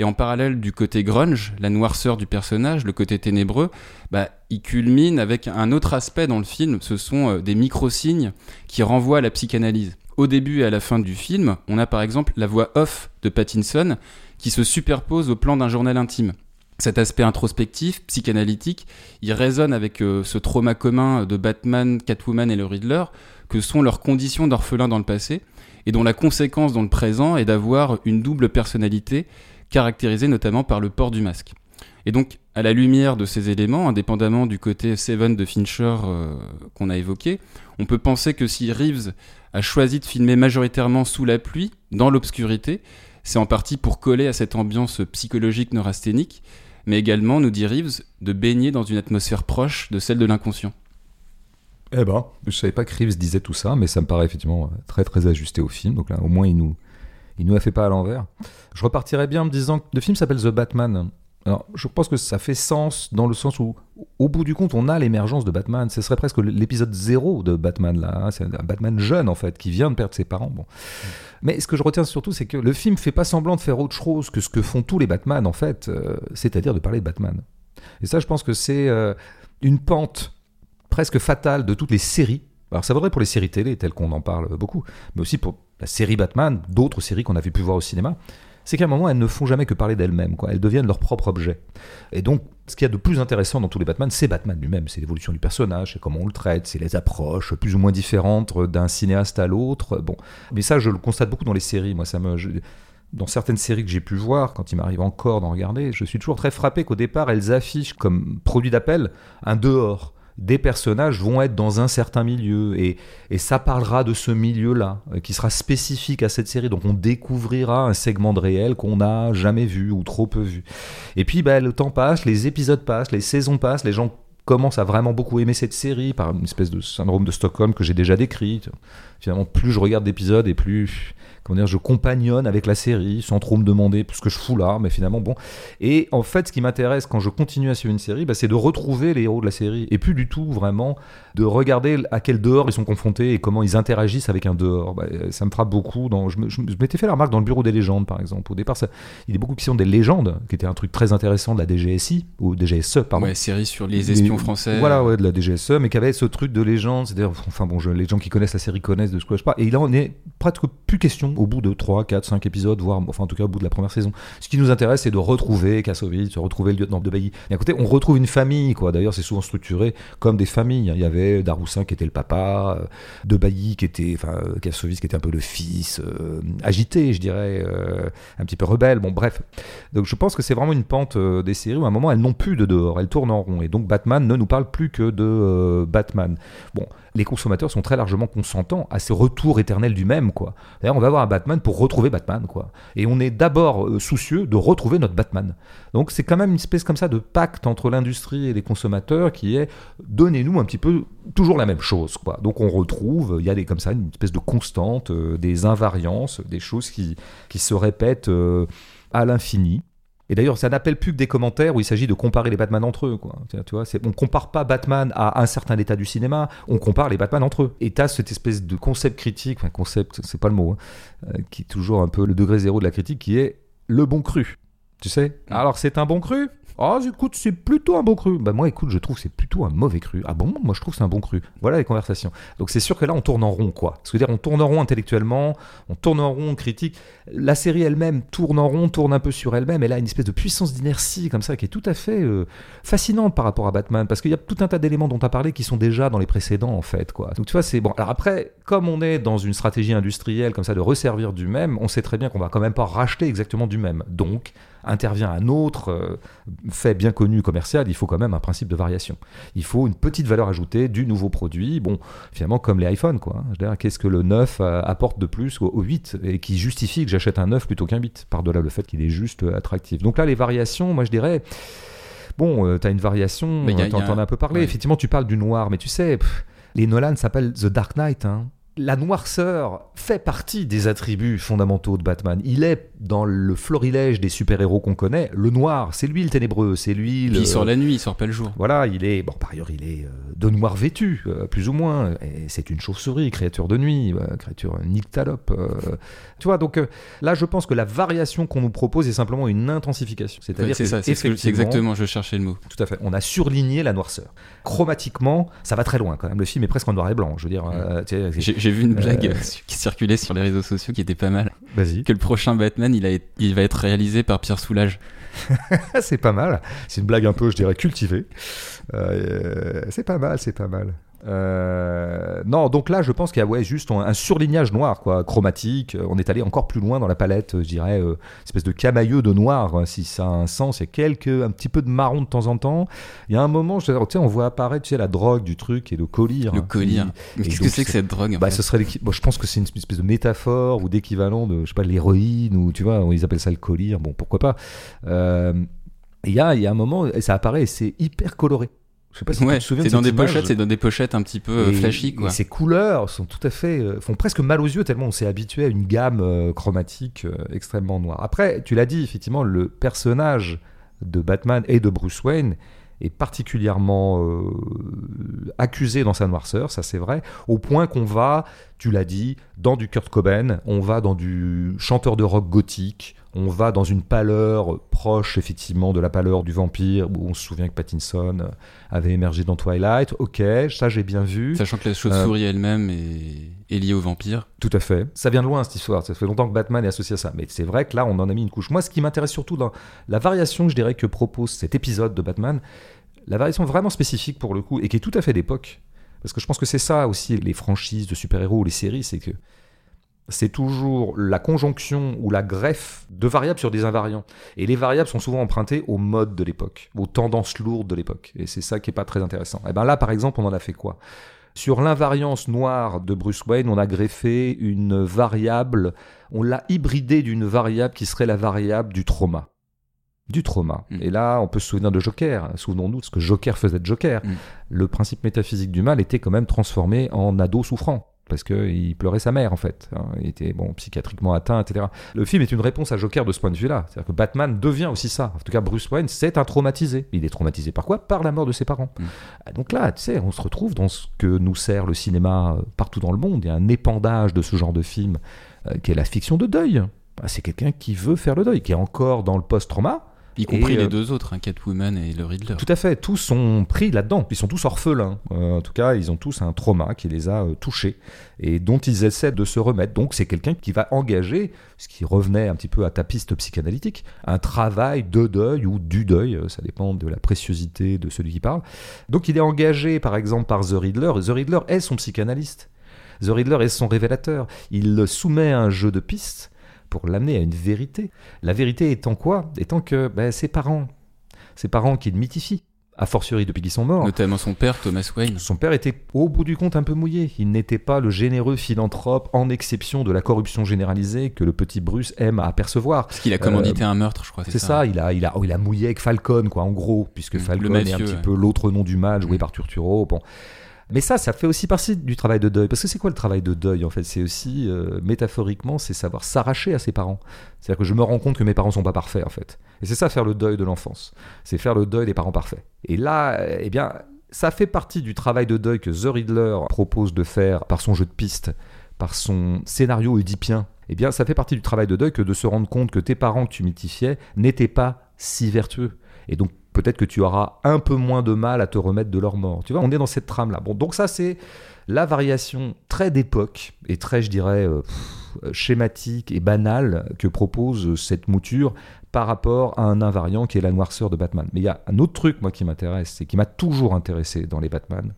Et en parallèle du côté grunge, la noirceur du personnage, le côté ténébreux, bah, il culmine avec un autre aspect dans le film, ce sont euh, des micro-signes qui renvoient à la psychanalyse. Au début et à la fin du film, on a par exemple la voix off de Pattinson qui se superpose au plan d'un journal intime. Cet aspect introspectif, psychanalytique, il résonne avec euh, ce trauma commun de Batman, Catwoman et le Riddler, que sont leurs conditions d'orphelin dans le passé, et dont la conséquence dans le présent est d'avoir une double personnalité, caractérisée notamment par le port du masque. Et donc, à la lumière de ces éléments, indépendamment du côté Seven de Fincher euh, qu'on a évoqué, on peut penser que si Reeves a choisi de filmer majoritairement sous la pluie, dans l'obscurité, c'est en partie pour coller à cette ambiance psychologique neurasthénique, mais également, nous dit Reeves, de baigner dans une atmosphère proche de celle de l'inconscient. Eh ben, je savais pas que Reeves disait tout ça, mais ça me paraît effectivement très très ajusté au film. Donc là, au moins, il nous, il nous a fait pas à l'envers. Je repartirais bien en me disant que le film s'appelle The Batman. Alors, je pense que ça fait sens dans le sens où, au bout du compte, on a l'émergence de Batman. Ce serait presque l'épisode zéro de Batman, là. hein. C'est un Batman jeune, en fait, qui vient de perdre ses parents. Bon. Mais ce que je retiens surtout, c'est que le film fait pas semblant de faire autre chose que ce que font tous les Batman, en fait, euh, c'est-à-dire de parler de Batman. Et ça, je pense que c'est euh, une pente presque fatale de toutes les séries. Alors, ça vaudrait pour les séries télé, telles qu'on en parle beaucoup, mais aussi pour la série Batman, d'autres séries qu'on avait pu voir au cinéma. C'est qu'à un moment, elles ne font jamais que parler d'elles-mêmes, quoi. Elles deviennent leur propre objet. Et donc, ce qu'il y a de plus intéressant dans tous les Batman, c'est Batman lui-même, c'est l'évolution du personnage, c'est comment on le traite, c'est les approches plus ou moins différentes d'un cinéaste à l'autre. Bon, mais ça, je le constate beaucoup dans les séries. Moi, ça me, dans certaines séries que j'ai pu voir, quand il m'arrive encore d'en regarder, je suis toujours très frappé qu'au départ, elles affichent comme produit d'appel un dehors. Des personnages vont être dans un certain milieu et, et ça parlera de ce milieu-là euh, qui sera spécifique à cette série. Donc on découvrira un segment de réel qu'on n'a jamais vu ou trop peu vu. Et puis bah, le temps passe, les épisodes passent, les saisons passent, les gens commencent à vraiment beaucoup aimer cette série par une espèce de syndrome de Stockholm que j'ai déjà décrit. Finalement, plus je regarde d'épisodes et plus comment dire, je compagnonne avec la série sans trop me demander ce que je fous là, mais finalement bon. Et en fait, ce qui m'intéresse quand je continue à suivre une série, bah, c'est de retrouver les héros de la série et plus du tout vraiment de regarder à quel dehors ils sont confrontés et comment ils interagissent avec un dehors. Bah, euh, ça me frappe beaucoup. Dans, je m'étais fait la remarque dans le bureau des légendes, par exemple. Au départ, ça, il y a beaucoup qui sont des légendes, qui était un truc très intéressant de la DGSI ou DGSE, pardon. Ouais, série sur les espions français. Voilà, ouais, de la DGSE, mais qui avait ce truc de légende. C'est-à-dire, enfin bon, je- les gens qui connaissent la série connaissent de ce que je parle. Et il en est presque plus question au bout de 3, 4, 5 épisodes, voire, enfin en tout cas au bout de la première saison. Ce qui nous intéresse, c'est de retrouver Kassovitz, de retrouver le lieutenant de Bailly. À côté, on retrouve une famille, quoi. D'ailleurs, c'est souvent structuré comme des familles. Il y avait Daroussin qui était le papa, euh, de Bailly qui était, enfin, Kassovitz qui était un peu le fils, euh, agité, je dirais, euh, un petit peu rebelle. Bon, bref. Donc je pense que c'est vraiment une pente des séries où à un moment elles n'ont plus de dehors, elles tournent en rond. Et donc Batman ne nous parle plus que de Batman. Bon, les consommateurs sont très largement consentants à ce retour éternel du même, quoi. D'ailleurs, on va voir un Batman pour retrouver Batman, quoi. Et on est d'abord euh, soucieux de retrouver notre Batman. Donc c'est quand même une espèce comme ça de pacte entre l'industrie et les consommateurs qui est donnez-nous un petit peu toujours la même chose, quoi. Donc on retrouve, il y a des comme ça une espèce de constante, euh, des invariances, des choses qui, qui se répètent euh, à l'infini. Et d'ailleurs, ça n'appelle plus que des commentaires où il s'agit de comparer les Batman entre eux. Quoi. Tu vois, on compare pas Batman à un certain état du cinéma, on compare les Batman entre eux. Et tu as cette espèce de concept critique, enfin concept, c'est pas le mot, hein, euh, qui est toujours un peu le degré zéro de la critique, qui est le bon cru. Tu sais? Alors c'est un bon cru? Oh, écoute, c'est plutôt un bon cru. Bah, moi, écoute, je trouve que c'est plutôt un mauvais cru. Ah bon? Moi, je trouve que c'est un bon cru. Voilà les conversations. Donc, c'est sûr que là, on tourne en rond, quoi. C'est-à-dire, on tourne en rond intellectuellement, on tourne en rond critique. La série elle-même tourne en rond, tourne un peu sur elle-même. Elle a une espèce de puissance d'inertie, comme ça, qui est tout à fait euh, fascinante par rapport à Batman. Parce qu'il y a tout un tas d'éléments dont tu as parlé qui sont déjà dans les précédents, en fait, quoi. Donc, tu vois, c'est bon. Alors, après, comme on est dans une stratégie industrielle, comme ça, de resservir du même, on sait très bien qu'on va quand même pas racheter exactement du même. Donc, intervient un autre euh, fait bien connu commercial, il faut quand même un principe de variation. Il faut une petite valeur ajoutée du nouveau produit. Bon, finalement, comme les iPhones, quoi. Qu'est-ce que le 9 euh, apporte de plus au, 8 et qui justifie que j'achète un 9 plutôt qu'un 8, par-delà le fait qu'il est juste euh, attractif. Donc là, les variations, moi je dirais. Bon, tu as une variation, tu en as un peu parlé. Effectivement, tu parles du noir, mais tu sais, les Nolan s'appellent The Dark Knight. Hein la noirceur fait partie des attributs fondamentaux de Batman. Il est dans le florilège des super-héros qu'on connaît. Le noir, c'est lui le ténébreux, c'est lui le... il sort la nuit, il sort pas le jour. Voilà, il est... Bon, par ailleurs, il est euh, de noir vêtu, euh, plus ou moins. Et c'est une chauve-souris, créature de nuit, euh, créature nyctalope. tu vois, donc là, je pense que la variation qu'on nous propose est simplement une intensification. C'est-à-dire c'est ça, c'est exactement, je cherchais le mot. Tout à fait. On a surligné la noirceur. Chromatiquement, ça va très loin quand même. Le film est presque en noir et blanc. Je veux dire... Mm. J'ai vu une blague euh, qui circulait sur les réseaux sociaux qui était pas mal. Vas-y. Que le prochain Batman, il, a, il va être réalisé par Pierre Soulages. c'est pas mal. C'est une blague un peu, je dirais, cultivée. Euh, c'est pas mal, c'est pas mal. Euh, non, donc là, je pense qu'il y a ouais, juste un, surlignage noir, quoi, chromatique. On est allé encore plus loin dans la palette, je dirais, euh, espèce de camailleux de noir, hein, si ça a un sens. Il y a quelques, un petit peu de marron de temps en temps. Il y a un moment, je, sais, on voit apparaître tu sais, la drogue du truc et le collier. Le collier. Mais qu'est-ce que c'est que cette drogue bah, ce serait bon, Je pense que c'est une espèce de métaphore ou d'équivalent de, je sais pas, l'héroïne ou tu vois, ils appellent ça le collier. Bon, pourquoi pas. Euh, il y, a, y a un moment, et ça apparaît, c'est hyper coloré. Je sais pas si tu te souviens. C'est dans des pochettes, c'est dans des pochettes un petit peu euh, flashy quoi. Et ces couleurs sont tout à fait euh, font presque mal aux yeux tellement on s'est habitué à une gamme euh, chromatique extrêmement noire. Après, tu l'as dit effectivement, le personnage de Batman et de Bruce Wayne est particulièrement accusé dans sa noirceur, ça c'est vrai, au point qu'on va, tu l'as dit, dans du Kurt Cobain, on va dans du chanteur de rock gothique, on va dans une pâleur proche effectivement de la pâleur du vampire, où on se souvient que Pattinson avait émergé dans Twilight. Ok, ça j'ai bien vu. Sachant que la chauve-souris euh, elle-même est... liée au vampire. Tout à fait. Ça vient de loin cette histoire. Ça fait longtemps que Batman est associé à ça. Mais c'est vrai que là, on en a mis une couche. Moi, ce qui m'intéresse surtout dans la variation, je dirais, que propose cet épisode de Batman, la variation vraiment spécifique pour le coup, et qui est tout à fait d'époque. Parce que je pense que c'est ça aussi, les franchises de super-héros ou les séries, c'est que c'est toujours la conjonction ou la greffe de variables sur des invariants. Et les variables sont souvent empruntées au mode de l'époque, aux tendances lourdes de l'époque. Et c'est ça qui est pas très intéressant. Et eh ben là, par exemple, on en a fait quoi? Sur l'invariance noire de Bruce Wayne, on a greffé une variable, on l'a hybridée d'une variable qui serait la variable du trauma du trauma. Mm. Et là, on peut se souvenir de Joker. Souvenons-nous de ce que Joker faisait de Joker. Mm. Le principe métaphysique du mal était quand même transformé en ado souffrant parce qu'il pleurait sa mère en fait. Hein. Il était bon psychiatriquement atteint, etc. Le film est une réponse à Joker de ce point de vue-là. C'est-à-dire que Batman devient aussi ça. En tout cas, Bruce Wayne, c'est un traumatisé. Il est traumatisé par quoi? Par la mort de ses parents. Mm. Ah, donc là, tu sais, on se retrouve dans ce que nous sert le cinéma euh, partout dans le monde. Il y a un épandage de ce genre de film euh, qui est la fiction de deuil. Bah, c'est quelqu'un qui veut faire le deuil, qui est encore dans le post-trauma y compris les euh, deux autres, hein, Catwoman et le Riddler. Tout à fait, tous sont pris là-dedans. Ils sont tous orphelins. Euh, en tout cas, ils ont tous un trauma qui les a euh, touchés et dont ils essaient de se remettre. Donc, c'est quelqu'un qui va engager, ce qui revenait un petit peu à ta piste psychanalytique, un travail de deuil ou du deuil. Ça dépend de la préciosité de celui qui parle. Donc, il est engagé, par exemple, par The Riddler. The Riddler est son psychanalyste. The Riddler est son révélateur. Il soumet à un jeu de pistes pour l'amener à une vérité. La vérité étant quoi? Étant que ben, ses parents, ses parents qui le mythifient, a fortiori depuis qu'ils sont morts. Notamment son père, Thomas Wayne. Son père était au bout du compte un peu mouillé. Il n'était pas le généreux philanthrope en exception de la corruption généralisée que le petit Bruce aime à apercevoir. Parce qu'il a commandité un meurtre, je crois. C'est ça, il, a, il, a, il a mouillé avec Falcon, quoi, en gros, puisque Le Falcon est un petit ouais. peu l'autre nom du mal joué Mm. par Turturro. Bon. Mais ça, ça fait aussi partie du travail de deuil. Parce que c'est quoi le travail de deuil, en fait? C'est aussi, euh, métaphoriquement, c'est savoir s'arracher à ses parents. C'est-à-dire que je me rends compte que mes parents sont pas parfaits, en fait. Et c'est ça, faire le deuil de l'enfance. C'est faire le deuil des parents parfaits. Et là, eh bien, ça fait partie du travail de deuil que The Riddler propose de faire par son jeu de piste, par son scénario oedipien. Eh bien, ça fait partie du travail de deuil que de se rendre compte que tes parents que tu mythifiais n'étaient pas si vertueux. Et donc, peut-être que tu auras un peu moins de mal à te remettre de leur mort. Tu vois, on est dans cette trame-là. Bon, donc ça, c'est la variation très d'époque et très, je dirais, euh, pff, schématique et banale que propose cette mouture par rapport à un invariant qui est la noirceur de Batman. Mais il y a un autre truc, moi, qui m'intéresse et qui m'a toujours intéressé dans les Batman.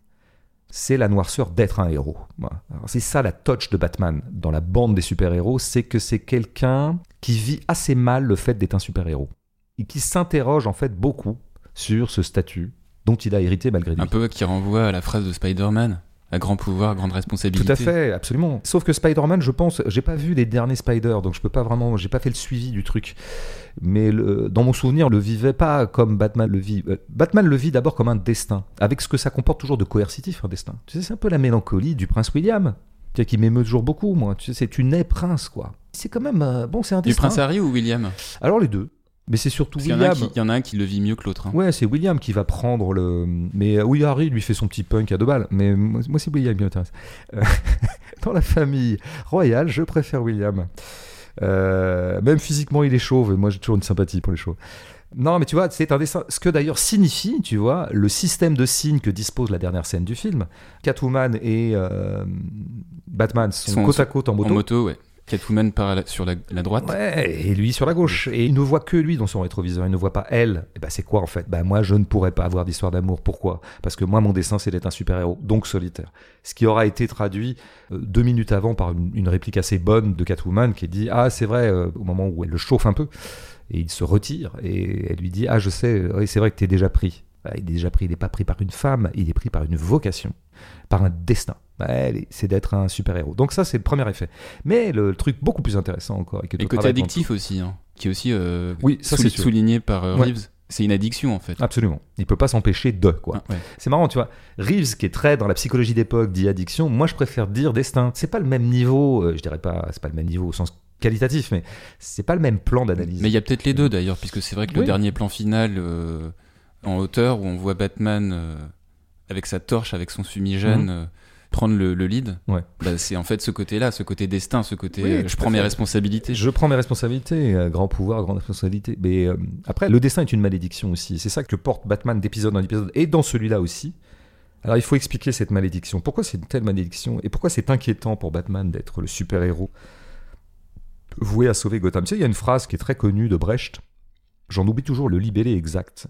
C'est la noirceur d'être un héros. C'est ça la touch de Batman dans la bande des super-héros, c'est que c'est quelqu'un qui vit assez mal le fait d'être un super-héros et qui s'interroge en fait beaucoup sur ce statut dont il a hérité malgré lui. Un peu qui renvoie à la phrase de Spider-Man. À grand pouvoir, grande responsabilité. Tout à fait, absolument. Sauf que Spider-Man, je pense, j'ai pas vu les derniers Spider, donc je peux pas vraiment, j'ai pas fait le suivi du truc. Mais le- dans mon souvenir, le vivait pas comme Batman le vit. Euh, Batman le vit d'abord comme un destin, avec ce que ça comporte toujours de coercitif, un destin. Tu sais, c'est un peu la mélancolie du prince William, qui m'émeut toujours beaucoup, moi. Tu sais, c'est tu nais prince, quoi. C'est quand même, euh, bon, c'est un Du destin. prince Harry ou William? Alors les deux, mais c'est surtout Parce y, William. qui- il y en a un qui le vit mieux que l'autre. hein. Ouais, c'est William qui va prendre le. Mais euh, oui, Harry lui fait son petit punk à deux balles. Mais moi, moi, c'est William qui m'intéresse. Euh, Dans la famille royale, je préfère William. Euh, même physiquement, il est chauve. Et moi, j'ai toujours une sympathie pour les chauves. Non, mais tu vois, c'est un dessin. Ce que d'ailleurs signifie, tu vois, le système de signes que dispose la dernière scène du film. Catwoman et euh, Batman sont, Sont- côte à côte en moto. En moto, ouais. Catwoman part la- sur la, droite. Ouais, et lui sur la gauche. Et il ne voit que lui dans son rétroviseur, il ne voit pas elle. Et ben c'est quoi en fait? Ben moi je ne pourrais pas avoir d'histoire d'amour. Pourquoi? Parce que moi mon dessin c'est d'être un super-héros, donc solitaire. Ce qui aura été traduit euh, deux minutes avant par une, réplique assez bonne de Catwoman qui dit Ah c'est vrai, euh, au moment où elle le chauffe un peu, et il se retire, et elle lui dit Ah je sais, oui c'est vrai que t'es déjà pris. Ah, Il est déjà pris, il n'est pas pris par une femme, il est pris par une vocation, par un destin. Ouais, c'est d'être un super-héros. Donc ça, c'est le premier effet. Mais le, le truc beaucoup plus intéressant encore... Et, que Et côté addictif aussi, hein, qui est aussi euh, Oui, ça, souligné par euh, Ouais. Reeves. C'est une addiction en fait. Absolument. Il peut pas s'empêcher de, quoi. Ah, ouais. C'est marrant, tu vois. Reeves, qui est très dans la psychologie d'époque, dit addiction. Moi, je préfère dire destin. C'est pas le même niveau, euh, je dirais pas, c'est pas le même niveau au sens qualitatif, mais c'est pas le même plan d'analyse. Mais il y a peut-être les deux d'ailleurs, puisque c'est vrai que le dernier plan final euh, en hauteur où on voit Batman avec sa torche, avec son fumigène, Mhm. Prendre le, le lead, Ouais. bah, c'est en fait ce côté-là, ce côté destin, ce côté Oui, euh, je prends mes responsabilités. Je prends mes responsabilités, euh, grand pouvoir, grande responsabilité. Mais euh, après, le destin est une malédiction aussi. C'est ça que porte Batman d'épisode en épisode, et dans celui-là aussi. Alors il faut expliquer cette malédiction. Pourquoi c'est une telle malédiction Et pourquoi c'est inquiétant pour Batman d'être le super-héros voué à sauver Gotham? Tu sais, il y a une phrase qui est très connue de Brecht. J'en oublie toujours le libellé exact.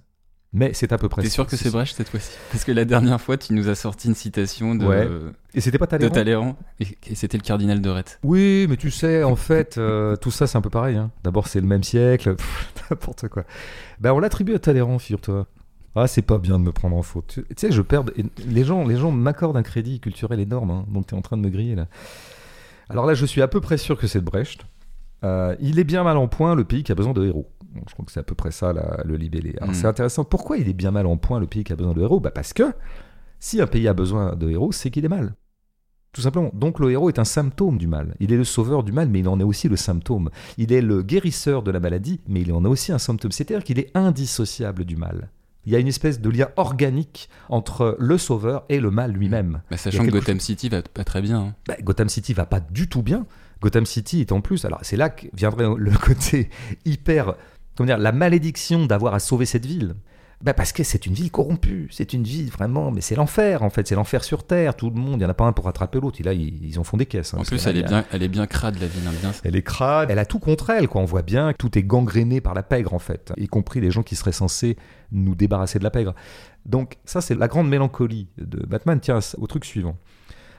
Mais c'est à peu près T'es sûr que c'est Brecht cette fois-ci? Parce que la dernière fois, tu nous as sorti une citation de, Ouais. Et c'était pas de Talleyrand Talleyrand, et, et c'était le cardinal de Retz. Oui, mais tu sais, en fait, euh, tout ça, c'est un peu pareil. hein. D'abord, c'est le même siècle, n'importe quoi. Ben, on l'attribue à Talleyrand, figure-toi. Ah, c'est pas bien de me prendre en faute. Tu sais, je perds. Les gens, les gens m'accordent un crédit culturel énorme, hein, donc tu es en train de me griller là. Alors là, je suis à peu près sûr que c'est de Brecht. Euh, il est bien mal en point, le pays qui a besoin de héros. Bon, je crois que c'est à peu près ça, la- le libellé. Alors Mm. c'est intéressant. Pourquoi il est bien mal en point, le pays qui a besoin de héros? Bah Parce que si un pays a besoin de héros, c'est qu'il est mal. Tout simplement. Donc le héros est un symptôme du mal. Il est le sauveur du mal, mais il en est aussi le symptôme. Il est le guérisseur de la maladie, mais il en a aussi un symptôme. C'est-à-dire qu'il est indissociable du mal. Il y a une espèce de lien organique entre le sauveur et le mal lui-même. Bah, sachant que Gotham City va pas très bien. hein. Bah, Gotham City va pas du tout bien. Gotham City est en plus, alors c'est là que viendrait le côté hyper, comment dire, la malédiction d'avoir à sauver cette ville. Bah parce que c'est une ville corrompue, c'est une ville vraiment, mais c'est l'enfer en fait, c'est l'enfer sur terre, tout le monde, il n'y en a pas un pour rattraper l'autre, et là ils, ils en font des caisses. hein, En plus, là, elle est, bien, elle est bien crade la ville. hein, bien. elle est crade, elle a tout contre elle, quoi. On voit bien que tout est gangréné par la pègre, en fait, y compris les gens qui seraient censés nous débarrasser de la pègre. Donc, ça, c'est la grande mélancolie de Batman. Tiens, au truc suivant.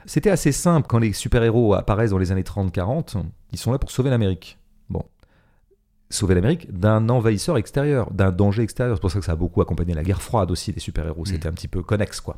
C'était assez simple quand les super-héros apparaissent dans les années 30-40, ils sont là pour sauver l'Amérique. Bon. sauver l'Amérique d'un envahisseur extérieur, d'un danger extérieur. C'est pour ça que ça a beaucoup accompagné la guerre froide aussi, les super-héros. C'était un petit peu connexe, quoi.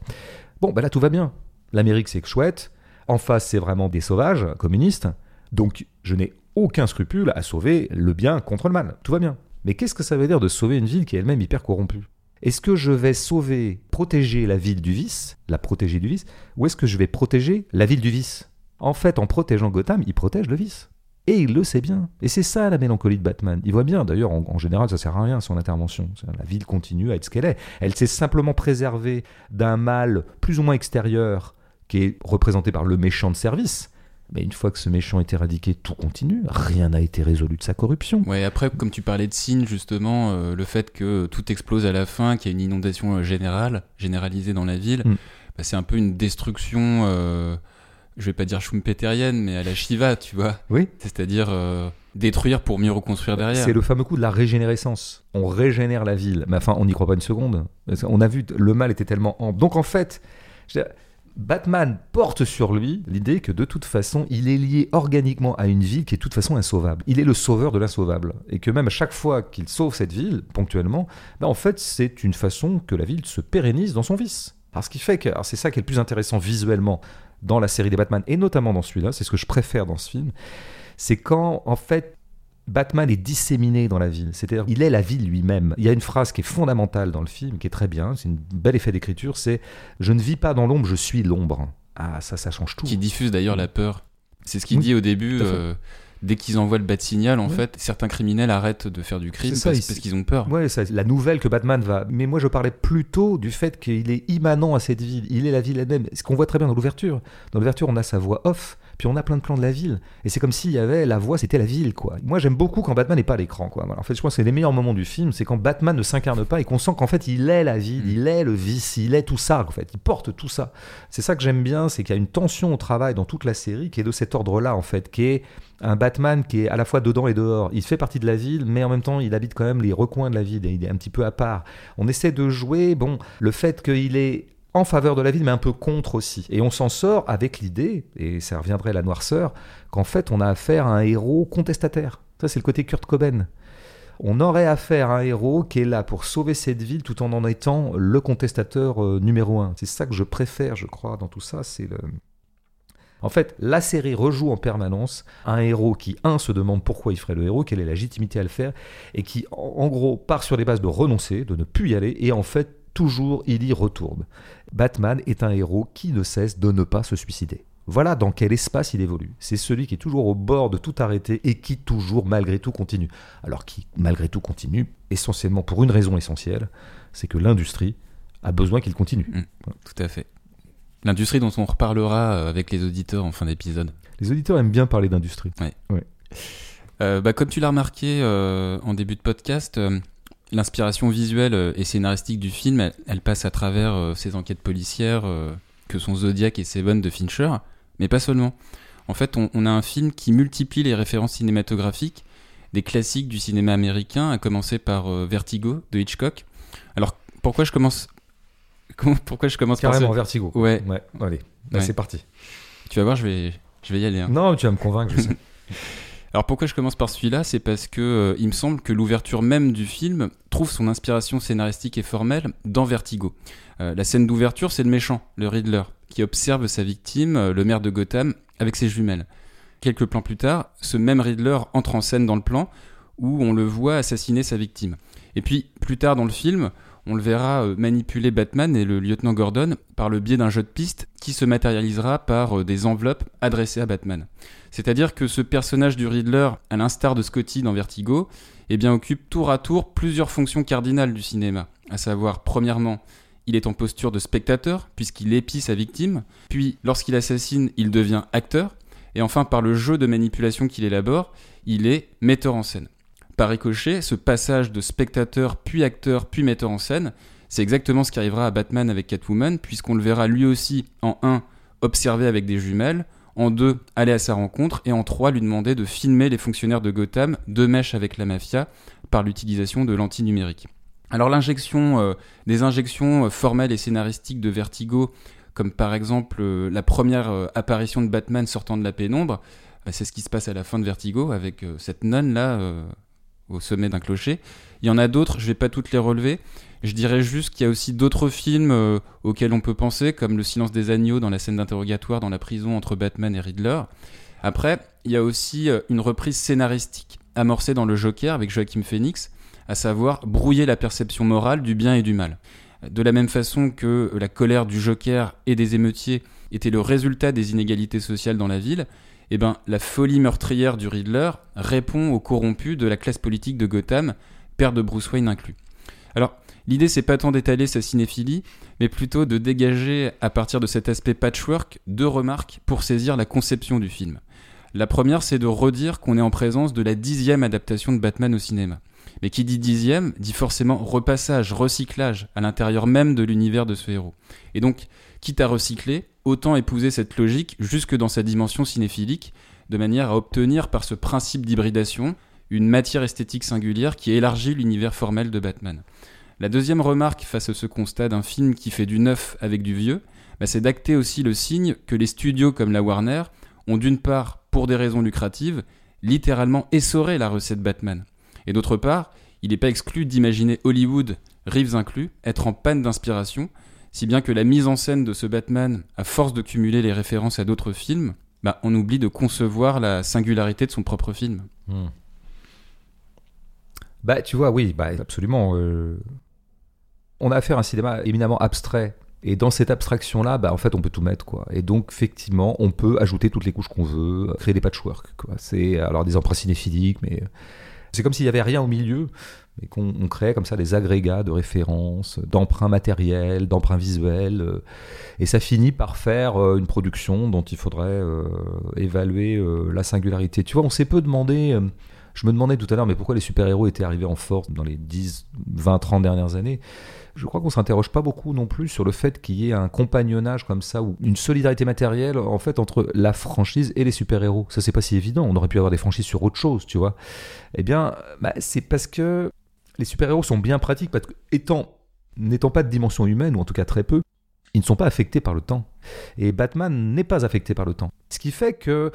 Bon, ben là, tout va bien. L'Amérique, c'est chouette. En face, c'est vraiment des sauvages communistes. Donc, je n'ai aucun scrupule à sauver le bien contre le mal. Tout va bien. Mais qu'est-ce que ça veut dire de sauver une ville qui est elle-même hyper corrompue? Est-ce que je vais sauver, protéger la ville du vice, la protéger du vice, ou est-ce que je vais protéger la ville du vice? En fait, en protégeant Gotham, il protège le vice. Et il le sait bien. Et c'est ça la mélancolie de Batman. Il voit bien, d'ailleurs, en, général, ça sert à rien son intervention. La ville continue à être ce qu'elle est. Elle s'est simplement préservée d'un mal plus ou moins extérieur qui est représenté par le méchant de service. Mais une fois que ce méchant est éradiqué, tout continue. Rien n'a été résolu de sa corruption. Ouais, après, comme tu parlais de signes, justement, euh, le fait que tout explose à la fin, qu'il y a une inondation euh, générale, généralisée dans la ville, mm. bah, c'est un peu une destruction. Euh, je vais pas dire schumpeterienne, mais à la Shiva, tu vois. Oui. C'est-à-dire euh, détruire pour mieux reconstruire derrière. C'est le fameux coup de la régénérescence. On régénère la ville. Mais enfin, on n'y croit pas une seconde. On a vu, le mal était tellement ample. Donc en fait, Batman porte sur lui l'idée que de toute façon, il est lié organiquement à une ville qui est de toute façon insauvable. Il est le sauveur de l'insauvable. Et que même à chaque fois qu'il sauve cette ville, ponctuellement, ben en fait, c'est une façon que la ville se pérennise dans son vice. Alors ce qui fait que, c'est ça qui est le plus intéressant visuellement dans la série des Batman, et notamment dans celui-là, c'est ce que je préfère dans ce film, c'est quand, en fait, Batman est disséminé dans la ville. C'est-à-dire, il est la ville lui-même. Il y a une phrase qui est fondamentale dans le film, qui est très bien, c'est un bel effet d'écriture, c'est « Je ne vis pas dans l'ombre, je suis l'ombre ». Ah, ça, ça change tout. Qui diffuse d'ailleurs la peur. C'est ce qu'il dit au début dès qu'ils envoient le bat signal, en fait, certains criminels arrêtent de faire du crime parce, qu'ils ont peur. Ouais, c'est la nouvelle que Batman va. Mais moi, je parlais plutôt du fait qu'il est immanent à cette ville. Il est la ville elle-même. Ce qu'on voit très bien dans l'ouverture. Dans l'ouverture, on a sa voix off, puis on a plein de plans de la ville. Et c'est comme s'il y avait la voix, c'était la ville, quoi. Moi, j'aime beaucoup quand Batman n'est pas à l'écran, quoi. En fait, je crois que c'est les meilleurs moments du film, c'est quand Batman ne s'incarne pas et qu'on sent qu'en fait, il est la ville, mm. il est le vice, il est tout ça, en fait. Il porte tout ça. C'est ça que j'aime bien, c'est qu'il y a une tension au travail dans toute la série qui est de cet ordre-là, en fait, qui est un Batman qui est à la fois dedans et dehors. Il fait partie de la ville, mais en même temps, il habite quand même les recoins de la ville et il est un petit peu à part. On essaie de jouer, bon, le fait qu'il est en faveur de la ville, mais un peu contre aussi. Et on s'en sort avec l'idée, et ça reviendrait à la noirceur, qu'en fait, on a affaire à un héros contestataire. Ça, c'est le côté Kurt Cobain. On aurait affaire à un héros qui est là pour sauver cette ville tout en en étant le contestateur euh, numéro un. C'est ça que je préfère, je crois, dans tout ça. C'est le, en fait, la série rejoue en permanence un héros qui, un, se demande pourquoi il ferait le héros, quelle est la légitimité à le faire, et qui, en gros, part sur les bases de renoncer, de ne plus y aller, et en fait, toujours, il y retourne. Batman est un héros qui ne cesse de ne pas se suicider. Voilà dans quel espace il évolue. C'est celui qui est toujours au bord de tout arrêter et qui toujours, malgré tout, continue. Alors qui, malgré tout, continue essentiellement pour une raison essentielle, c'est que l'industrie a besoin qu'il continue. Mmh, tout à fait. L'industrie dont on reparlera euh, avec les auditeurs en fin d'épisode. Les auditeurs aiment bien parler d'industrie. Ouais. Euh, bah, comme tu l'as remarqué euh, en début de podcast, l'inspiration visuelle et scénaristique du film, elle, passe à travers ces enquêtes policières que sont Zodiac et Seven de Fincher, mais pas seulement. En fait, on, on, a un film qui multiplie les références cinématographiques des classiques du cinéma américain, à commencer par Vertigo de Hitchcock. Alors, pourquoi je commence pourquoi je commence Carrément par vertigo. Ouais. ouais. Allez, c'est parti. Tu vas voir, je vais, je vais y aller. Hein. Non, tu vas me convaincre, je sais. Alors pourquoi je commence par celui-là? C'est parce que euh, il me semble que l'ouverture même du film trouve son inspiration scénaristique et formelle dans Vertigo. Euh, la scène d'ouverture, c'est le méchant, le Riddler, qui observe sa victime, euh, le maire de Gotham, avec ses jumelles. Quelques plans plus tard, ce même Riddler entre en scène dans le plan où on le voit assassiner sa victime. Et puis plus tard dans le film, on le verra euh, manipuler Batman et le lieutenant Gordon par le biais d'un jeu de piste qui se matérialisera par euh, des enveloppes adressées à Batman. C'est-à-dire que ce personnage du Riddler, à l'instar de Scotty dans Vertigo, eh bien, occupe tour à tour plusieurs fonctions cardinales du cinéma. À savoir, premièrement, il est en posture de spectateur, puisqu'il épie sa victime, puis lorsqu'il assassine, il devient acteur, et enfin, par le jeu de manipulation qu'il élabore, il est metteur en scène. Par ricochet, ce passage de spectateur puis acteur puis metteur en scène, c'est exactement ce qui arrivera à Batman avec Catwoman, puisqu'on le verra lui aussi en 1 observer avec des jumelles, en 2 aller à sa rencontre, et en 3 lui demander de filmer les fonctionnaires de Gotham de mèche avec la mafia par l'utilisation de lentilles numériques. Alors l'injection, euh, des injections euh, formelles et scénaristiques de Vertigo, comme par exemple euh, la première apparition de Batman sortant de la pénombre, bah, c'est ce qui se passe à la fin de Vertigo avec cette nonne là au sommet d'un clocher. Il y en a d'autres, je vais pas toutes les relever. Je dirais juste qu'il y a aussi d'autres films euh, auxquels on peut penser, comme Le silence des agneaux dans la scène d'interrogatoire dans la prison entre Batman et Riddler. Après, il y a aussi euh, une reprise scénaristique amorcée dans Le Joker avec Joachim Phoenix, à savoir brouiller la perception morale du bien et du mal. De la même façon que la colère du Joker et des émeutiers était le résultat des inégalités sociales dans la ville, eh ben, la folie meurtrière du Riddler répond aux corrompus de la classe politique de Gotham, père de Bruce Wayne inclus. Alors, l'idée c'est pas tant d'étaler sa cinéphilie, mais plutôt de dégager à partir de cet aspect patchwork deux remarques pour saisir la conception du film. La première, c'est de redire qu'on est en présence de la dixième adaptation de Batman au cinéma. Mais qui dit dixième, dit forcément repassage, recyclage à l'intérieur même de l'univers de ce héros. Et donc, quitte à recycler, autant épouser cette logique jusque dans sa dimension cinéphilique, de manière à obtenir par ce principe d'hybridation une matière esthétique singulière qui élargit l'univers formel de Batman. La deuxième remarque face à ce constat d'un film qui fait du neuf avec du vieux, bah, c'est d'acter aussi le signe que les studios comme la Warner ont d'une part, pour des raisons lucratives, littéralement essoré la recette Batman. Et d'autre part, il n'est pas exclu d'imaginer Hollywood, Reeves inclus, être en panne d'inspiration, si bien que la mise en scène de ce Batman, à force de cumuler les références à d'autres films, bah, on oublie de concevoir la singularité de son propre film. Hmm. Bah, tu vois, oui, bah, absolument. Euh, on a affaire à un cinéma éminemment abstrait. Et dans cette abstraction-là, bah, en fait, on peut tout mettre, quoi. Et donc, effectivement, on peut ajouter toutes les couches qu'on veut, créer des patchwork, quoi. C'est alors des emprunts cinéphiliques, mais c'est comme s'il n'y avait rien au milieu, et qu'on créait comme ça des agrégats de références, d'emprunts matériels, d'emprunts visuels. Euh, et ça finit par faire euh, une production dont il faudrait euh, évaluer la singularité. Tu vois, on s'est peu demandé. Je me demandais tout à l'heure, mais pourquoi les super-héros étaient arrivés en force dans les 10, 20, 30 dernières années? Je crois qu'on s'interroge pas beaucoup non plus sur le fait qu'il y ait un compagnonnage comme ça ou une solidarité matérielle en fait entre la franchise et les super-héros. Ça c'est pas si évident. On aurait pu avoir des franchises sur autre chose, tu vois. Eh bien, bah, c'est parce que les super-héros sont bien pratiques parce que étant n'étant pas de dimension humaine ou en tout cas très peu, ils ne sont pas affectés par le temps. Et Batman n'est pas affecté par le temps. Ce qui fait que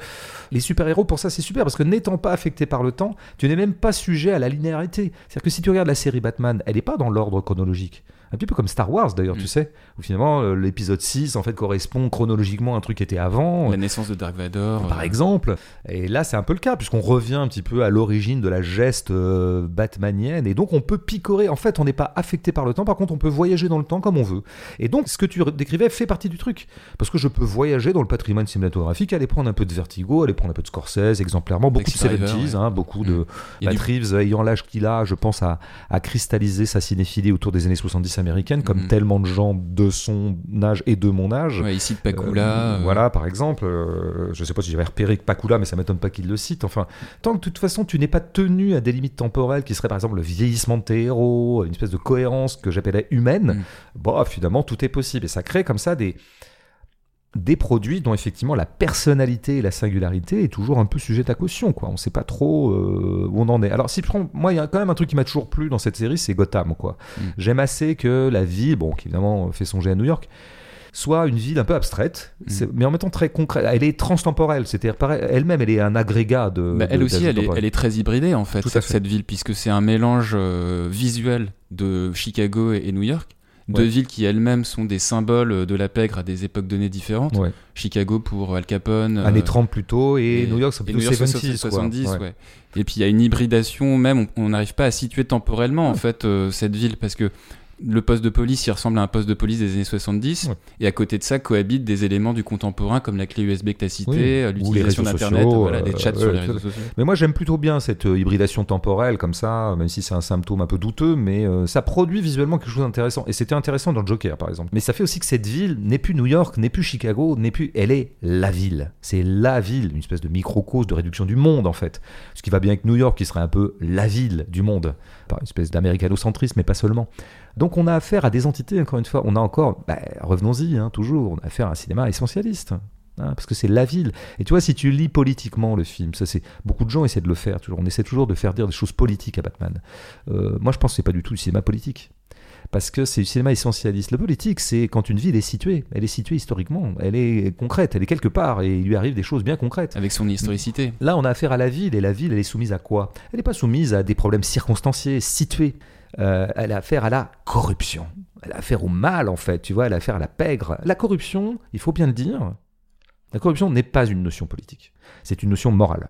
les super-héros, pour ça, c'est super, parce que n'étant pas affecté par le temps, tu n'es même pas sujet à la linéarité. C'est-à-dire que si tu regardes la série Batman, elle n'est pas dans l'ordre chronologique un petit peu comme Star Wars d'ailleurs, tu mm. sais, où finalement euh, l'épisode 6 en fait correspond chronologiquement à un truc qui était avant. La naissance de Dark Vador. Par euh. exemple. Et là c'est un peu le cas, puisqu'on revient un petit peu à l'origine de la geste euh, batmanienne, et donc on peut picorer, en fait on n'est pas affecté par le temps, par contre on peut voyager dans le temps comme on veut. Et donc ce que tu décrivais fait partie du truc, parce que je peux voyager dans le patrimoine cinématographique, aller prendre un peu de Vertigo, aller prendre un peu de Scorsese, exemplairement, beaucoup de 70 hein, beaucoup de... Mm. Reeves, ayant l'âge qu'il a, je pense, à, à cristalliser sa cinéphilie autour des années 70 américaine, comme mm. tellement de gens de son âge et de mon âge. Ouais, il cite Pakula. Euh, voilà, par exemple. Euh, je sais pas si j'avais repéré que Pakula, mais ça m'étonne pas qu'il le cite. Enfin, tant que de toute façon, tu n'es pas tenu à des limites temporelles qui seraient par exemple le vieillissement de tes héros, une espèce de cohérence que j'appellerais humaine, mm. bah, finalement, tout est possible. Et ça crée comme ça des des produits dont effectivement la personnalité et la singularité est toujours un peu sujette à caution. Quoi. On ne sait pas trop euh, où on en est. Alors, si prends, moi, il y a quand même un truc qui m'a toujours plu dans cette série, c'est Gotham. Quoi. Mm. J'aime assez que la ville, bon, qui évidemment fait songer à New York, soit une ville un peu abstraite, mm. mais en même temps très concrète. Elle est transtemporelle, c'est-à-dire elle-même, elle est un agrégat de. Bah, elle aussi, elle est, très hybridée en fait, cette, ville, puisque c'est un mélange euh, visuel de Chicago et New York deux villes qui elles-mêmes sont des symboles de la pègre à des époques données différentes. Chicago pour Al Capone. Années 30 plutôt, et, New York c'est plutôt 70. 70 ouais. Et puis il y a une hybridation, même on n'arrive pas à situer temporellement en fait euh, cette ville, parce que le poste de police, il ressemble à un poste de police des années 70. Et à côté de ça, cohabitent des éléments du contemporain comme la clé USB que tu as cité, euh, l'utilisation d'Internet, voilà, des chats sur les réseaux sociaux. Mais moi, j'aime plutôt bien cette euh, hybridation temporelle comme ça, même si c'est un symptôme un peu douteux, mais euh, ça produit visuellement quelque chose d'intéressant. Et c'était intéressant dans Joker, par exemple. Mais ça fait aussi que cette ville n'est plus New York, n'est plus Chicago, n'est plus. Elle est la ville. C'est la ville, une espèce de microcosme de réduction du monde, en fait. Ce qui va bien avec New York, qui serait un peu la ville du monde. Par une espèce d'américanocentrisme, mais pas seulement. Donc on a affaire à des entités, encore une fois, on a encore, bah, revenons-y, hein, toujours, on a affaire à un cinéma essentialiste. Hein, parce que c'est la ville. Et tu vois, si tu lis politiquement le film, ça c'est beaucoup de gens essaient de le faire. Toujours, on essaie toujours de faire dire des choses politiques à Batman. Euh, moi, je pense que c'est pas du tout du cinéma politique. parce que c'est du cinéma essentialiste. Le politique, c'est quand une ville est située. Elle est située historiquement, elle est concrète, elle est quelque part, et il lui arrive des choses bien concrètes. Avec son historicité. Là, on a affaire à la ville, et la ville, elle est soumise à quoi? Elle n'est pas soumise à des problèmes circonstanciés, situés. Euh, elle a affaire à la corruption. Elle a affaire au mal, en fait, tu vois, elle a affaire à la pègre. La corruption, il faut bien le dire, la corruption n'est pas une notion politique, c'est une notion morale.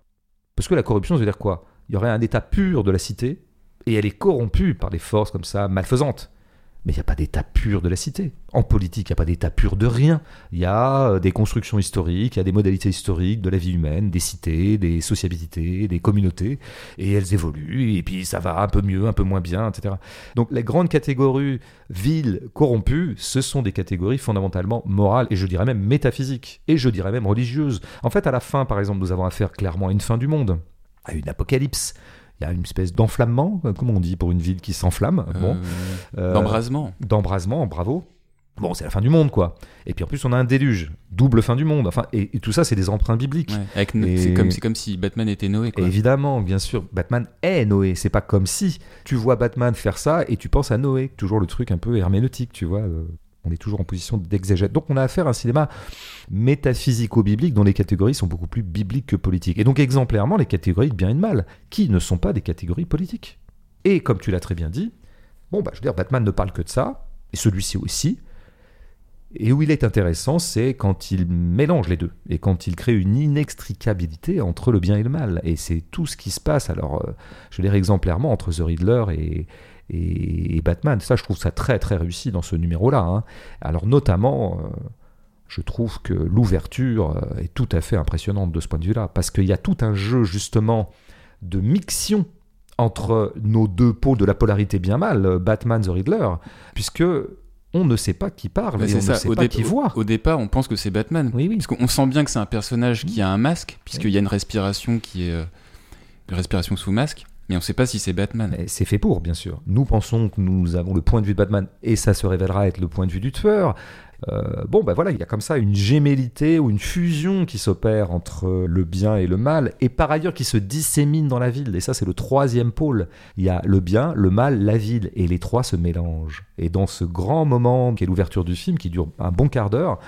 Parce que la corruption, ça veut dire quoi? Il y aurait un état pur de la cité, et elle est corrompue par des forces comme ça, malfaisantes. Mais il n'y a pas d'état pur de la cité. En politique, il n'y a pas d'état pur de rien. Il y a euh, des constructions historiques, il y a des modalités historiques de la vie humaine, des cités, des sociabilités, des communautés, et elles évoluent, et puis ça va un peu mieux, un peu moins bien, etc. Donc les grandes catégories villes corrompues, ce sont des catégories fondamentalement morales, et je dirais même métaphysiques, et je dirais même religieuses. En fait, à la fin, par exemple, nous avons affaire clairement à une fin du monde, à une apocalypse il y a une espèce d'enflammement, euh, comment on dit pour une ville qui s'enflamme bon, euh, D'embrasement. D'embrasement, bravo. Bon, c'est la fin du monde, quoi. Et puis en plus, on a un déluge, double fin du monde. Enfin, et, tout ça, c'est des emprunts bibliques. C'est comme, comme si Batman était Noé. Quoi. Évidemment, bien sûr, Batman est Noé. C'est pas comme si tu vois Batman faire ça et tu penses à Noé. Toujours le truc un peu herméneutique, tu vois. On est toujours en position d'exégète. Donc on a affaire à un cinéma métaphysico-biblique dont les catégories sont beaucoup plus bibliques que politiques. Et donc exemplairement les catégories de bien et de mal, qui ne sont pas des catégories politiques. Et comme tu l'as très bien dit, bon bah Batman ne parle que de ça, et celui-ci aussi. Et où il est intéressant, c'est quand il mélange les deux, et quand il crée une inextricabilité entre le bien et le mal. Et c'est tout ce qui se passe, alors euh, je veux dire exemplairement, entre The Riddler et, et, Batman. Ça, je trouve ça très très réussi dans ce numéro-là. Hein. Alors notamment, euh, je trouve que l'ouverture euh, est tout à fait impressionnante de ce point de vue-là, parce qu'il y a tout un jeu justement de mixion entre nos deux pôles de la polarité bien mal, euh, Batman The Riddler, puisque on ne sait pas qui parle et on ne sait pas qui voit. Au départ, on pense que c'est Batman. Oui, oui. Parce qu'on sent bien que c'est un personnage qui a un masque, puisqu'il y a une respiration qui est une respiration sous masque. Mais on ne sait pas si c'est Batman. C'est fait pour, bien sûr. Nous pensons que nous avons le point de vue de Batman et ça se révélera être le point de vue du tueur. Euh, bon, ben voilà, il y a comme ça une gémellité ou une fusion qui s'opère entre le bien et le mal, et par ailleurs qui se dissémine dans la ville. Et ça, c'est le troisième pôle. Il y a le bien, le mal, la ville, et les trois se mélangent. Et dans ce grand moment qui est l'ouverture du film, qui dure un bon quart d'heure,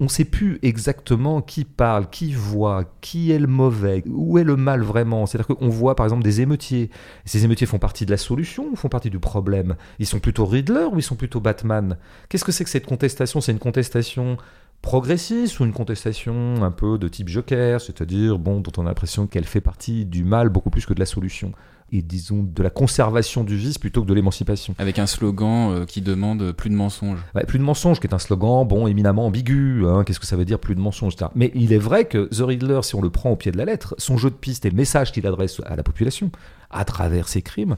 on ne sait plus exactement qui parle, qui voit, qui est le mauvais, où est le mal vraiment. C'est-à-dire qu'on voit par exemple des émeutiers. Ces émeutiers font partie de la solution ou font partie du problème? Ils sont plutôt Riddler ou ils sont plutôt Batman? Qu'est-ce que c'est que cette contestation? C'est une contestation progressiste ou une contestation un peu de type Joker, c'est-à-dire bon, dont on a l'impression qu'elle fait partie du mal beaucoup plus que de la solution et disons de la conservation du vice plutôt que de l'émancipation. Avec un slogan euh, qui demande plus de mensonges. plus de mensonges, qui est un slogan bon éminemment ambigu. Hein, qu'est-ce que ça veut dire plus de mensonges Mais il est vrai que The Riddler, si on le prend au pied de la lettre, son jeu de piste et le message qu'il adresse à la population à travers ses crimes,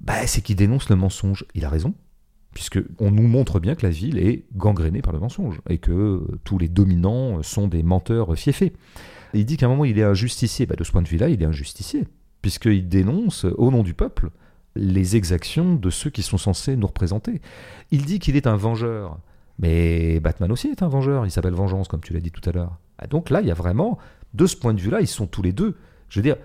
bah, c'est qu'il dénonce le mensonge. Il a raison. Puisque on nous montre bien que la ville est gangrénée par le mensonge et que tous les dominants sont des menteurs fiefés. Il dit qu'à un moment il est un justicier. Bah, de ce point de vue-là, il est un justicier puisqu'il dénonce, au nom du peuple, les exactions de ceux qui sont censés nous représenter. Il dit qu'il est un vengeur. Mais Batman aussi est un vengeur, il s'appelle Vengeance, comme tu l'as dit tout à l'heure. Ah, donc là, il y a vraiment, de ce point de vue-là, ils sont tous les deux. Je veux dire,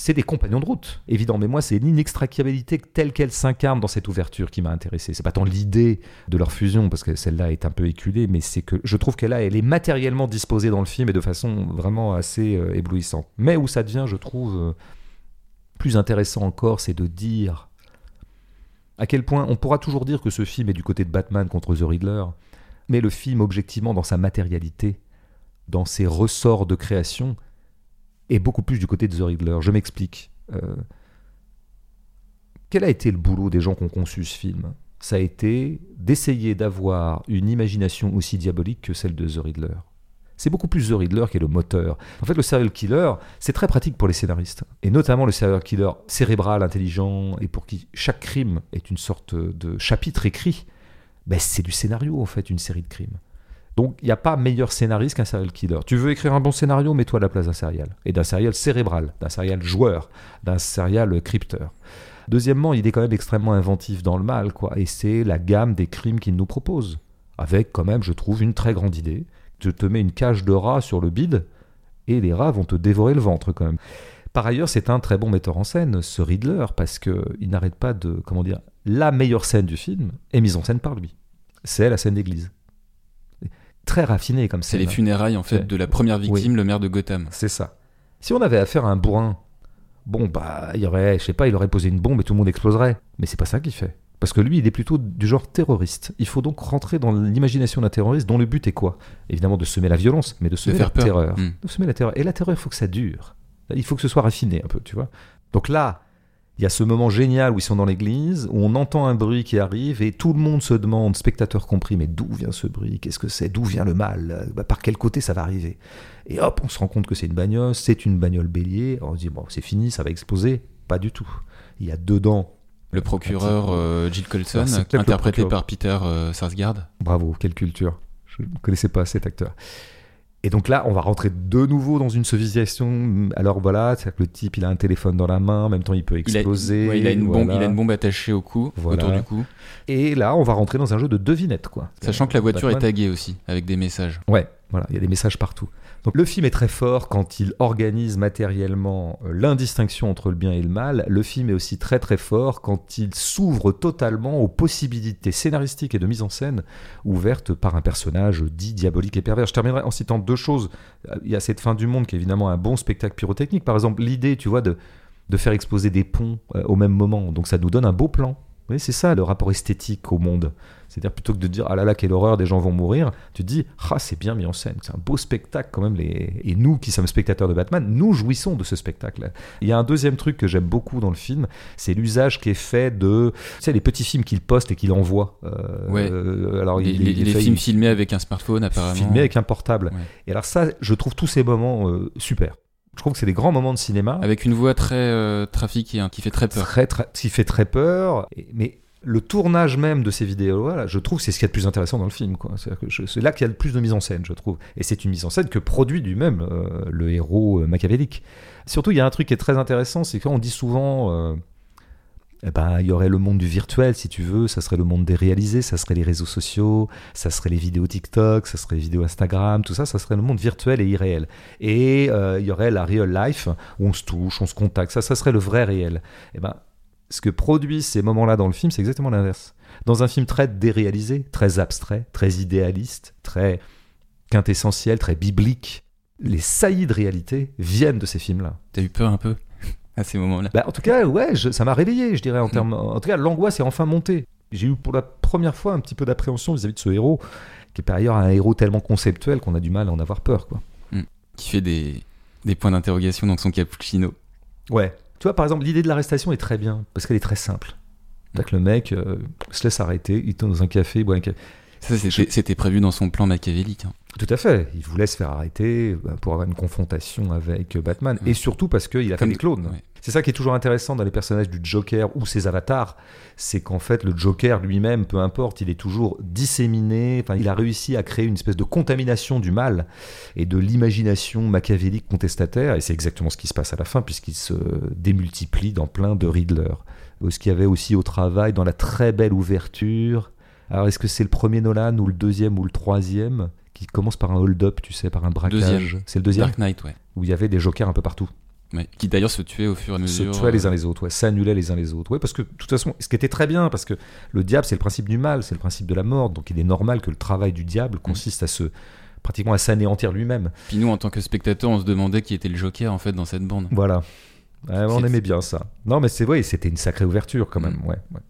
c'est des compagnons de route, évident. Mais moi, c'est l'inextricabilité telle qu'elle s'incarne dans cette ouverture qui m'a intéressé. C'est pas tant l'idée de leur fusion, parce que celle-là est un peu éculée, mais c'est que je trouve qu'elle elle est matériellement disposée dans le film et de façon vraiment assez euh, éblouissante. Mais où ça devient, je trouve, euh, plus intéressant encore, c'est de dire à quel point on pourra toujours dire que ce film est du côté de Batman contre The Riddler, mais le film, objectivement, dans sa matérialité, dans ses ressorts de création, est beaucoup plus du côté de The Riddler. Je m'explique. Euh, quel a été le boulot des gens qui ont conçu ce film? Ça a été d'essayer d'avoir une imagination aussi diabolique que celle de The Riddler c'est beaucoup plus The Riddler qui est le moteur. En fait, le serial killer, c'est très pratique pour les scénaristes. Et notamment le serial killer cérébral, intelligent, et pour qui chaque crime est une sorte de chapitre écrit. Ben, c'est du scénario, en fait, une série de crimes. Donc, il n'y a pas meilleur scénariste qu'un serial killer. Tu veux écrire un bon scénario, mets-toi à la place d'un serial. Et d'un serial cérébral, d'un serial joueur, d'un serial crypteur. Deuxièmement, il est quand même extrêmement inventif dans le mal, quoi. Et c'est la gamme des crimes qu'il nous propose. Avec, quand même, je trouve, une très grande idée tu te mets une cage de rats sur le bide et les rats vont te dévorer le ventre quand même. Par ailleurs, c'est un très bon metteur en scène, ce Riddler, parce que il n'arrête pas de, comment dire, la meilleure scène du film est mise en scène par lui. C'est la scène d'église. Très raffiné comme C'est les funérailles en fait Ouais. de la première victime, le maire de Gotham. C'est ça. Si on avait affaire à un bourrin, bon bah, il aurait, je sais pas, il aurait posé une bombe et tout le monde exploserait. Mais c'est pas ça qu'il fait. Parce que lui, il est plutôt du genre terroriste. Il faut donc rentrer dans l'imagination d'un terroriste dont le but est quoi? Évidemment de semer la violence, mais de semer faire la peur. terreur. Hmm. De semer la terreur. Et la terreur, il faut que ça dure. Il faut que ce soit raffiné un peu, tu vois? Donc là, il y a ce moment génial où ils sont dans l'église, où on entend un bruit qui arrive et tout le monde se demande, spectateurs compris, mais d'où vient ce bruit? Qu'est-ce que c'est? D'où vient le mal? Bah, Par quel côté ça va arriver? Et hop, on se rend compte que c'est une bagnole, c'est une bagnole bélier. Alors on se dit, bon, c'est fini, ça va exploser. Pas du tout. Il y a dedans, Le procureur euh, Jill Colson, c'est peut-être le interprété par Peter euh, Sarsgaard. bravo, quelle culture. Je ne connaissais pas cet acteur. Et donc là, on va rentrer de nouveau dans une sophistication. Alors voilà, c'est-à-dire que le type, il a un téléphone dans la main, en même temps, il peut Il a, exploser. ouais, il a une bombe, il a une bombe attachée au cou, Voilà. autour du cou. Et là, on va rentrer dans un jeu de devinette, quoi. Sachant que la voiture est taguée aussi, avec des messages. Ouais, voilà, il y a des messages partout. Donc le film est très fort quand il organise matériellement euh, l'indistinction entre le bien et le mal. Le film est aussi très très fort quand il s'ouvre totalement aux possibilités scénaristiques et de mise en scène ouvertes par un personnage dit diabolique et pervers. Je terminerai en citant deux choses. Euh, Il y a cette fin du monde qui est évidemment un bon spectacle pyrotechnique. Par exemple, l'idée, tu vois, de, de faire exploser des ponts euh, au même moment. Donc ça nous donne un beau plan. Voyez, c'est ça le rapport esthétique au monde. C'est-à-dire plutôt que de dire ah là là quelle horreur des gens vont mourir, tu te dis ah c'est bien mis en scène, c'est un beau spectacle quand même les et nous qui sommes spectateurs de Batman, nous jouissons de ce spectacle. Il y a un deuxième truc que j'aime beaucoup dans le film, c'est l'usage qui est fait de tu sais les petits films qu'il poste et qu'il envoie. Euh, Ouais. euh, alors Les, il, les- il les fait- films filmés avec un smartphone, apparemment. filmés avec un portable. Ouais. Et alors ça, je trouve tous ces moments euh, super. Je trouve que c'est des grands moments de cinéma. Avec une voix très euh, trafiquée, hein, qui fait très peur. Très, très, qui fait très peur. Mais le tournage même de ces vidéos là, je trouve que c'est ce qu'il y a de plus intéressant dans le film. quoi. C'est-à-dire que je- C'est là qu'il y a le plus de mise en scène, je trouve. Et c'est une mise en scène que produit lui-même euh, le héros euh, machiavélique. Surtout, il y a un truc qui est très intéressant, c'est qu'on dit souvent. euh, eh ben, il y aurait le monde du virtuel, si tu veux, ça serait le monde des réalisés, ça serait les réseaux sociaux, ça serait les vidéos TikTok, ça serait les vidéos Instagram, tout ça, ça serait le monde virtuel et irréel. Et euh, il y aurait la real life, où on se touche, on se contacte, ça, ça serait le vrai réel. Eh ben, ce que produisent ces moments-là dans le film, c'est exactement l'inverse. Dans un film très déréalisé, très abstrait, très idéaliste, très quintessentiel, très biblique, les saillies de réalité viennent de ces films-là. T'as eu peur un peu? À ces moments-là Bah, en tout cas, ouais, je- ça m'a réveillé, je dirais, en termes. En tout cas, l'angoisse est enfin montée. J'ai eu pour la première fois un petit peu d'appréhension vis-à-vis de ce héros, qui est par ailleurs un héros tellement conceptuel qu'on a du mal à en avoir peur, quoi. Qui fait des, des points d'interrogation dans son cappuccino. Ouais. Tu vois, par exemple, l'idée de l'arrestation est très bien, parce qu'elle est très simple. C'est-à-dire que le mec euh, se laisse arrêter, il est dans un café, il boit un café. Ça, c'était prévu dans son plan machiavélique. hein. Tout à fait. Il voulait se faire arrêter euh, pour avoir une confrontation avec euh, Batman. Ouais. Et surtout parce qu'il a Comme- fait des clones. ouais. C'est ça qui est toujours intéressant dans les personnages du Joker ou ses avatars. C'est qu'en fait, le Joker lui-même, peu importe, il est toujours disséminé. Enfin, il a réussi à créer une espèce de contamination du mal et de l'imagination machiavélique contestataire. Et c'est exactement ce qui se passe à la fin, puisqu'il se démultiplie dans plein de Riddler. Ce qu'il y avait aussi au travail dans la très belle ouverture. Alors, est-ce que c'est le premier Nolan ou le deuxième ou le troisième qui commence par un hold-up, tu sais, par un braquage Deuxième. C'est le deuxième Dark Knight, ouais. où il y avait des jokers un peu partout Ouais. Qui d'ailleurs se tuaient au fur et à se mesure. tuaient les euh, uns les autres, ouais, s'annulaient les uns les autres. Ouais, parce que de toute façon, ce qui était très bien, parce que le diable, c'est le principe du mal, c'est le principe de la mort, donc il est normal que le travail du diable consiste à se pratiquement à s'anéantir lui-même. Puis nous, en tant que spectateurs, on se demandait qui était le Joker en fait dans cette bande. Voilà. Ouais, on aimait bien ça. Non, mais c'est vrai, c'était une sacrée ouverture quand même. Mm. Ouais, ouais.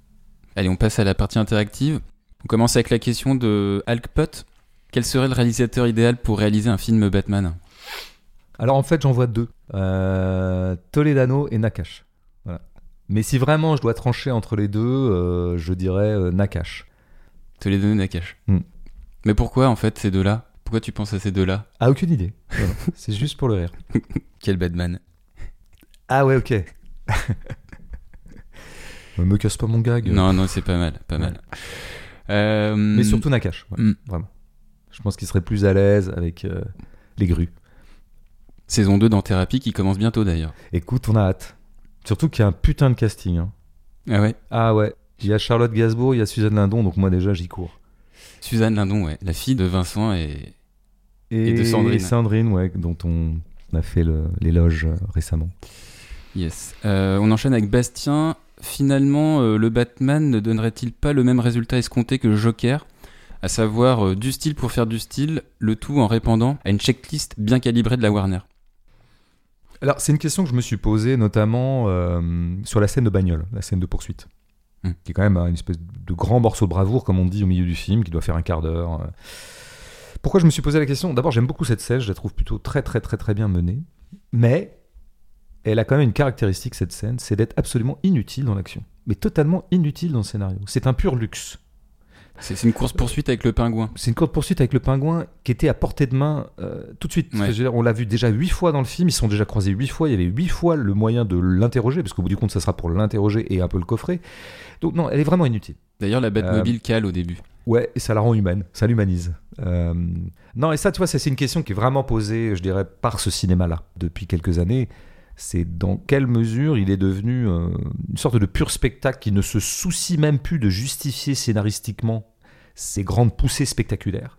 Allez, on passe à la partie interactive. On commence avec la question de Hulk Pot. Quel serait le réalisateur idéal pour réaliser un film Batman? Alors en fait, j'en vois deux Euh, Toledano et Nakash. Voilà. Mais si vraiment je dois trancher entre les deux, euh, je dirais euh, Nakash. Te les donner Nakash. Hmm. Mais pourquoi en fait ces deux-là? Pourquoi tu penses à ces deux-là? Ah, aucune idée. Voilà. c'est juste pour le rire. Quel Batman? Ah ouais, ok. Me casse pas mon gag. Non, non, c'est pas mal, pas Ouais. mal. Euh, Mais surtout Nakash, ouais, hmm. vraiment. Je pense qu'il serait plus à l'aise avec euh, les grues. Saison 2 dans Thérapie qui commence bientôt d'ailleurs. Écoute, on a hâte. Surtout qu'il y a un putain de casting. hein. Ah ouais? Ah ouais. Il y a Charlotte Gainsbourg, il y a Suzanne Lindon, donc moi déjà j'y cours. Suzanne Lindon, ouais. La fille de Vincent et... Et, Et de Sandrine. ouais, dont on a fait l'éloge euh, récemment. Yes. Euh, on enchaîne avec Bastien. Finalement, euh, le Batman ne donnerait-il pas le même résultat escompté que Joker? À savoir euh, du style pour faire du style, le tout en répondant à une checklist bien calibrée de la Warner. Alors, c'est une question que je me suis posée notamment euh, sur la scène de bagnole, la scène de poursuite, Hmm. qui est quand même euh, une espèce de grand morceau de bravoure, comme on dit au milieu du film, qui doit faire un quart d'heure. Pourquoi je me suis posé la question? D'abord, j'aime beaucoup cette scène, je la trouve plutôt très très très très bien menée, mais elle a quand même une caractéristique, cette scène, c'est d'être absolument inutile dans l'action, mais totalement inutile dans le scénario. C'est un pur luxe. C'est une course-poursuite avec le pingouin. C'est une courte poursuite avec le pingouin qui était à portée de main euh, tout de suite. Ouais. Dire, on l'a vu déjà huit fois dans le film, ils se sont déjà croisés huit fois, il y avait huit fois le moyen de l'interroger, parce qu'au bout du compte, ça sera pour l'interroger et un peu le coffrer. Donc non, elle est vraiment inutile. D'ailleurs, la Euh, Batmobile cale au début. Ouais, et ça la rend humaine, ça l'humanise. Euh, non, et ça, tu vois, c'est une question qui est vraiment posée, je dirais, par ce cinéma-là depuis quelques années. C'est dans quelle mesure il est devenu euh, une sorte de pur spectacle qui ne se soucie même plus de justifier scénaristiquement ses grandes poussées spectaculaires.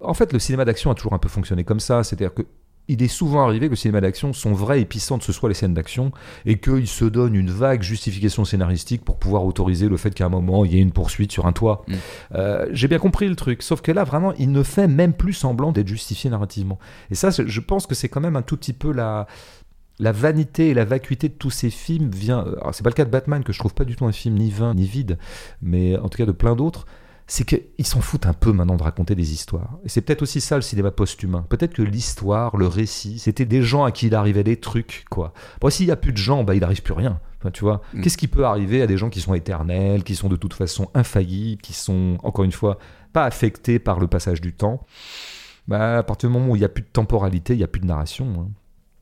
En fait, le cinéma d'action a toujours un peu fonctionné comme ça, c'est-à-dire que il est souvent arrivé que le cinéma d'action, son vrai épicentre, ce soit les scènes d'action, et qu'il se donne une vague justification scénaristique pour pouvoir autoriser le fait qu'à un moment, il y ait une poursuite sur un toit. Mm. Euh, J'ai bien compris le truc, sauf que là, vraiment, il ne fait même plus semblant d'être justifié narrativement. Et ça, je pense que c'est quand même un tout petit peu la, la vanité et la vacuité de tous ces films vient. Alors, c'est pas le cas de Batman, que je trouve pas du tout un film ni vain ni vide, mais en tout cas de plein d'autres. C'est qu'ils s'en foutent un peu maintenant de raconter des histoires. Et c'est peut-être aussi ça le cinéma post-humain. Peut-être que l'histoire, le récit, c'était des gens à qui il arrivait des trucs, quoi. Bon, s'il y a plus de gens, bah, il arrive plus rien. Enfin, tu vois, Mm. qu'est-ce qui peut arriver à des gens qui sont éternels, qui sont de toute façon infaillibles, qui sont, encore une fois, pas affectés par le passage du temps? Bah, À partir du moment où il n'y a plus de temporalité, il n'y a plus de narration. hein.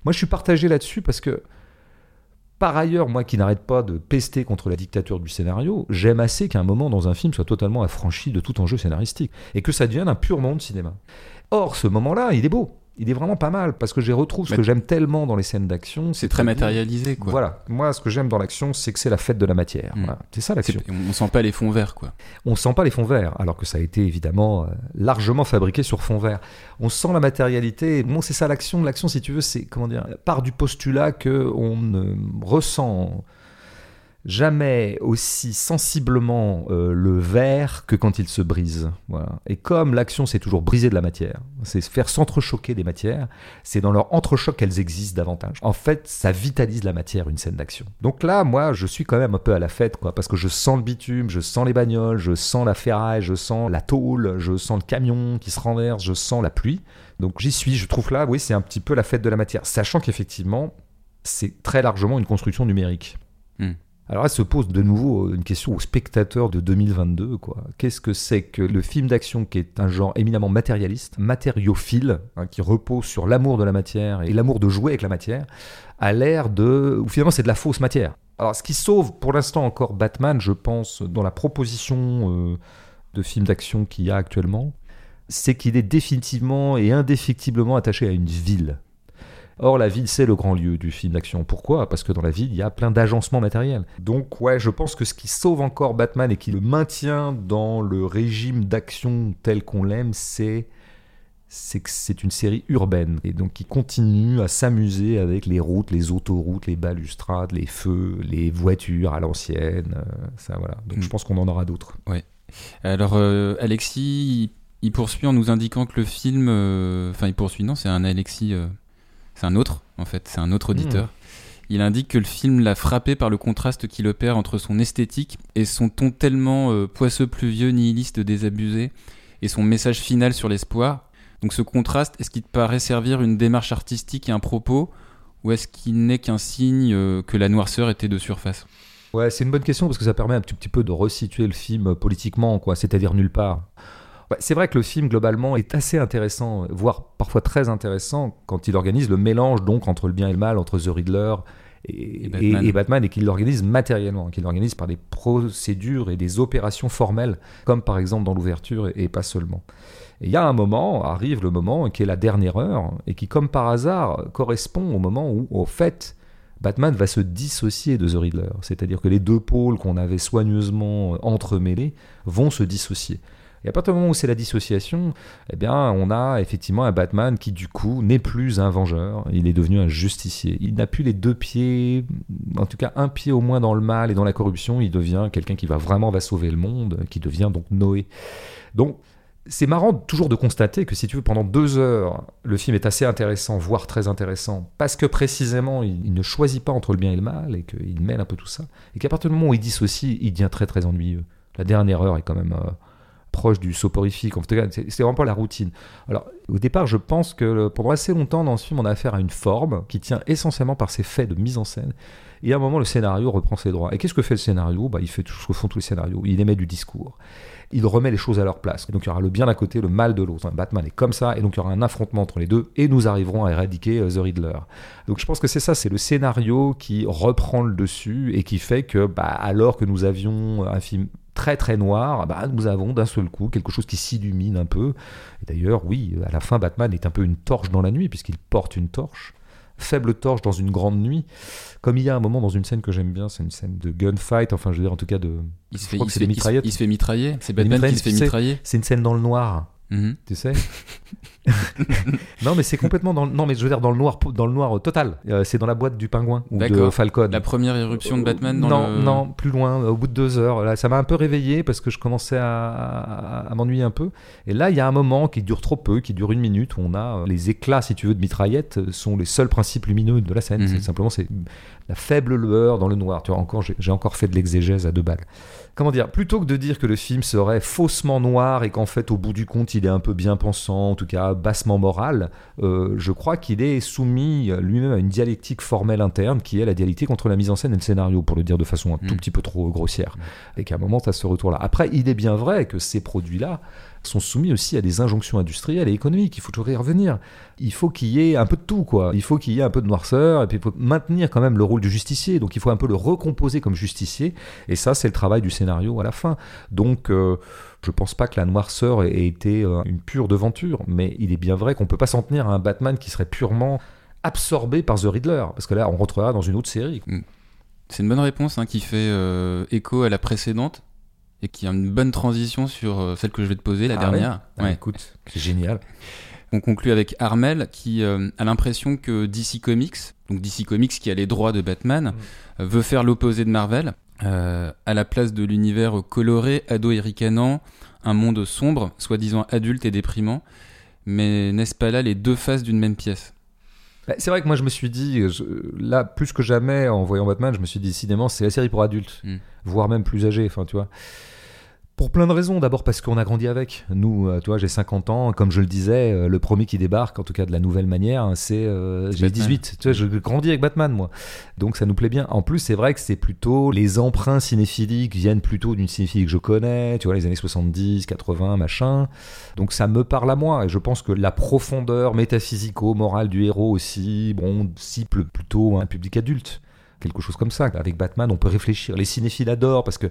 Moi, je suis partagé là-dessus parce que, par ailleurs, moi qui n'arrête pas de pester contre la dictature du scénario, j'aime assez qu'un moment dans un film soit totalement affranchi de tout enjeu scénaristique et que ça devienne un pur monde cinéma. Or, ce moment-là, il est beau. Il est vraiment pas mal parce que je retrouve ce Mais- que j'aime tellement dans les scènes d'action. C'est très matérialisé, quoi. Voilà, moi ce que j'aime dans l'action, c'est que c'est la fête de la matière. Mm. Voilà. C'est ça l'action. On sent pas les fonds verts, quoi. On sent pas les fonds verts, alors que ça a été évidemment euh, largement fabriqué sur fond vert. On sent la matérialité. Bon, c'est ça l'action. L'action, si tu veux, c'est comment dire, part du postulat que on ressent jamais aussi sensiblement euh, le verre que quand il se brise. Et comme l'action, c'est toujours briser de la matière, c'est faire s'entrechoquer des matières, c'est dans leur entrechoc qu'elles existent davantage. En fait, ça vitalise la matière, une scène d'action. Donc là, moi, je suis quand même un peu à la fête, parce que je sens le bitume, je sens les bagnoles, je sens la ferraille, je sens la tôle, je sens le camion qui se renverse, je sens la pluie. Donc j'y suis, je trouve là, oui, c'est un petit peu la fête de la matière, sachant qu'effectivement, c'est très largement une construction numérique. Hmm. Alors là se pose de nouveau une question aux spectateurs de 2022. quoi. Qu'est-ce que c'est que le film d'action qui est un genre éminemment matérialiste, matériophile, hein, qui repose sur l'amour de la matière et l'amour de jouer avec la matière, a l'air de... ou finalement c'est de la fausse matière? Alors ce qui sauve pour l'instant encore Batman, je pense, dans la proposition euh, de film d'action qu'il y a actuellement, c'est qu'il est définitivement et indéfectiblement attaché à une ville. Or, la ville, c'est le grand lieu du film d'action. Pourquoi? Parce que dans la ville, il y a plein d'agencements matériels. Donc, ouais, je pense que ce qui sauve encore Batman et qui le maintient dans le régime d'action tel qu'on l'aime, c'est c'est que c'est une série urbaine et donc qui continue à s'amuser avec les routes, les autoroutes, les balustrades, les feux, les voitures à l'ancienne. euh, ça voilà. Donc Mm. je pense qu'on en aura d'autres. Alors, euh, Alexis, il, poursuit en nous indiquant que le film. euh, Enfin, il poursuit, non, c'est un Alexis. euh, c'est un autre, en fait, c'est un autre auditeur. Il indique que le film l'a frappé par le contraste qu'il opère entre son esthétique et son ton tellement euh, poisseux, pluvieux, nihiliste, désabusé, et son message final sur l'espoir. Donc, ce contraste, est-ce qu'il te paraît servir une démarche artistique et un propos, ou est-ce qu'il n'est qu'un signe euh, que la noirceur était de surface? Ouais, c'est une bonne question parce que ça permet un petit, petit peu de resituer le film euh, politiquement, quoi, c'est-à-dire nulle part. C'est vrai que le film globalement est assez intéressant, voire parfois très intéressant quand il organise le mélange donc entre le bien et le mal, entre The Riddler et, Et Batman. et- et Batman, et qu'il l'organise matériellement, qu'il l'organise par des procédures et des opérations formelles, comme par exemple dans l'ouverture et, et pas seulement. Il y a un moment, arrive le moment qui est la dernière heure, et qui comme par hasard correspond au moment où, au fait, Batman va se dissocier de The Riddler. C'est-à-dire que les deux pôles qu'on avait soigneusement entremêlés vont se dissocier. Et à partir du moment où c'est la dissociation, eh bien, on a effectivement un Batman qui, du coup, n'est plus un vengeur, il est devenu un justicier. Il n'a plus les deux pieds, en tout cas un pied au moins dans le mal et dans la corruption, il devient quelqu'un qui va vraiment va sauver le monde, qui devient donc Noé. Donc, c'est marrant toujours de constater que si tu veux, pendant deux heures, le film est assez intéressant, voire très intéressant, parce que précisément, il, ne choisit pas entre le bien et le mal, et qu'il mêle un peu tout ça, et qu'à partir du moment où il dissocie, il devient très très ennuyeux. La dernière heure est quand même euh, proche du soporifique, en tout cas, c'est vraiment pas la routine. Alors, au départ, je pense que pendant assez longtemps dans ce film, on a affaire à une forme qui tient essentiellement par ses faits de mise en scène, et à un moment, le scénario reprend ses droits. Et qu'est-ce que fait le scénario? Bah, Il fait tout ce que font tous les scénarios, il émet du discours il remet les choses à leur place. donc il y aura le bien d'un côté, le mal de l'autre. Batman est comme ça, et donc il y aura un affrontement entre les deux, et nous arriverons à éradiquer euh, The Riddler. Donc je pense que c'est ça, c'est le scénario qui reprend le dessus et qui fait que, bah, alors que nous avions un film très très noir, bah, nous avons d'un seul coup quelque chose qui s'illumine un peu. Et d'ailleurs, oui, à la fin, Batman est un peu une torche dans la nuit, puisqu'il porte une torche faible torche dans une grande nuit. Comme il y a un moment dans une scène que j'aime bien, c'est une scène de gunfight, enfin je veux dire en tout cas de... Il se fait, il, se il se fait mitrailler, c'est Batman qui se fait mitrailler. C'est une scène dans le noir. Mhm. Tu sais? Non, mais c'est complètement dans le... Non, mais je veux dire dans le noir, dans le noir total. Euh, c'est dans la boîte du pingouin ou de Falcon. La première éruption de Batman dans Non, non, plus loin, au bout de deux heures. Là, ça m'a un peu réveillé parce que je commençais à, m'ennuyer un peu. Et là, il y a un moment qui dure trop peu, qui dure une minute, où on a euh, les éclats, si tu veux, de mitraillettes sont les seuls principes lumineux de la scène. Mhm. Simplement, c'est la faible lueur dans le noir. Tu vois, encore, j'ai encore fait de l'exégèse à deux balles comment dire, plutôt que de dire que le film serait faussement noir et qu'en fait, au bout du compte, il est un peu bien pensant, en tout cas bassement moral, euh, je crois qu'il est soumis lui-même à une dialectique formelle interne qui est la dialectique entre la mise en scène et le scénario, pour le dire de façon un tout mm. petit peu trop grossière. Et qu'à un moment, tu as ce retour-là. Après, il est bien vrai que ces produits-là, sont soumis aussi à des injonctions industrielles et économiques. Il faut toujours y revenir. Il faut qu'il y ait un peu de tout, quoi. Il faut qu'il y ait un peu de noirceur, et puis il faut maintenir quand même le rôle du justicier. Donc il faut un peu le recomposer comme justicier. Et ça, c'est le travail du scénario à la fin. Donc. Euh, je pense pas que la noirceur ait été euh, une pure devanture, mais il est bien vrai qu'on peut pas s'en tenir à un Batman qui serait purement absorbé par The Riddler, parce que là, on rentrera dans une autre série. Mm. C'est une bonne réponse hein, qui fait euh, écho à la précédente et qui a une bonne transition sur euh, celle que je vais te poser, la ah dernière. Ah, ouais. écoute, c'est génial. On conclut avec Armel qui euh, a l'impression que DC Comics, donc DC Comics qui a les droits de Batman, mm. veut faire l'opposé de Marvel. Euh, à la place de l'univers coloré, ado et ricanant, un monde sombre, soi-disant adulte et déprimant. Mais n'est-ce pas là les deux faces d'une même pièce? C'est vrai que moi je me suis dit, là plus que jamais en voyant Batman, je me suis dit décidément c'est la série pour adultes, mm. voire même plus âgés. Enfin tu vois, pour plein de raisons. D'abord parce qu'on a grandi avec. Nous, euh, tu vois, j'ai 50 ans. Comme je le disais, euh, le premier qui débarque, en tout cas de la nouvelle manière, c'est. Euh, j'ai 18. Tu vois, je grandis avec Batman, moi. Donc ça nous plaît bien. En plus, c'est vrai que c'est plutôt. Les emprunts cinéphiliques viennent plutôt d'une cinéphilie que je connais. Tu vois, les années 70, 80, machin. Donc ça me parle à moi. Et je pense que la profondeur métaphysico-morale du héros aussi, bon, cible plutôt un public adulte. Quelque chose comme ça. Avec Batman, on peut réfléchir. Les cinéphiles adorent parce que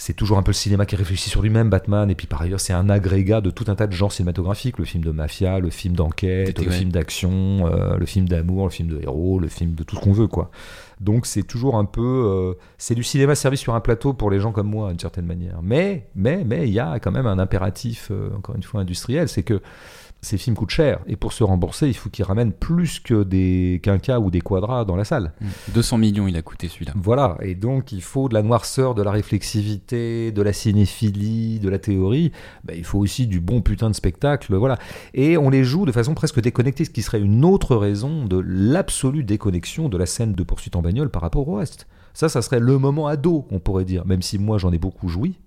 c'est toujours un peu le cinéma qui réfléchit sur lui-même, Batman, et puis par ailleurs c'est un agrégat de tout un tas de genres cinématographiques, le film de mafia, le film d'enquête, le film d'action, euh, le film d'amour, le film de héros, le film de tout ce qu'on veut, quoi. Donc c'est toujours un peu, euh, c'est du cinéma servi sur un plateau pour les gens comme moi, d'une certaine manière. Mais, mais, mais il y a quand même un impératif, euh, encore une fois industriel, c'est que ces films coûtent cher. Et pour se rembourser, il faut qu'ils ramènent plus que des quinquas ou des quadras dans la salle. 200 mmh. millions, il a coûté celui-là. Voilà. Et donc, il faut de la noirceur, de la réflexivité, de la cinéphilie, de la théorie. Ben, il faut aussi du bon putain de spectacle. Voilà. Et on les joue de façon presque déconnectée, ce qui serait une autre raison de l'absolue déconnexion de la scène de poursuite en bagnole par rapport au reste. Ça, ça serait le moment ado, on pourrait dire. Même si moi, j'en ai beaucoup joui.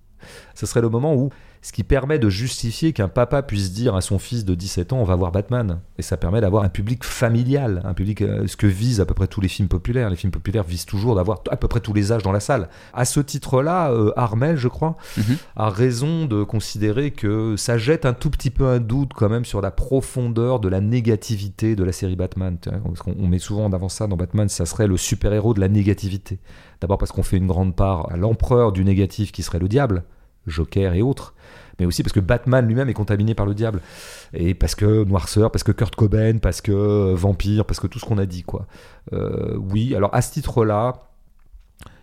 Ce serait le moment où ce qui permet de justifier qu'un papa puisse dire à son fils de 17 ans on va voir Batman. Et ça permet d'avoir un public familial, un public, euh, ce que visent à peu près tous les films populaires. Les films populaires visent toujours d'avoir à peu près tous les âges dans la salle. À ce titre-là, euh, Armel, je crois, mhm. a raison de considérer que ça jette un tout petit peu un doute quand même sur la profondeur de la négativité de la série Batman. Parce qu'on met souvent en avant ça dans Batman, ça serait le super-héros de la négativité. D'abord parce qu'on fait une grande part à l'empereur du négatif qui serait le diable, Joker et autres mais aussi parce que Batman lui-même est contaminé par le diable. Et parce que Noirceur, parce que Kurt Cobain, parce que euh, Vampire, parce que tout ce qu'on a dit, quoi. Euh, oui, alors à ce titre-là,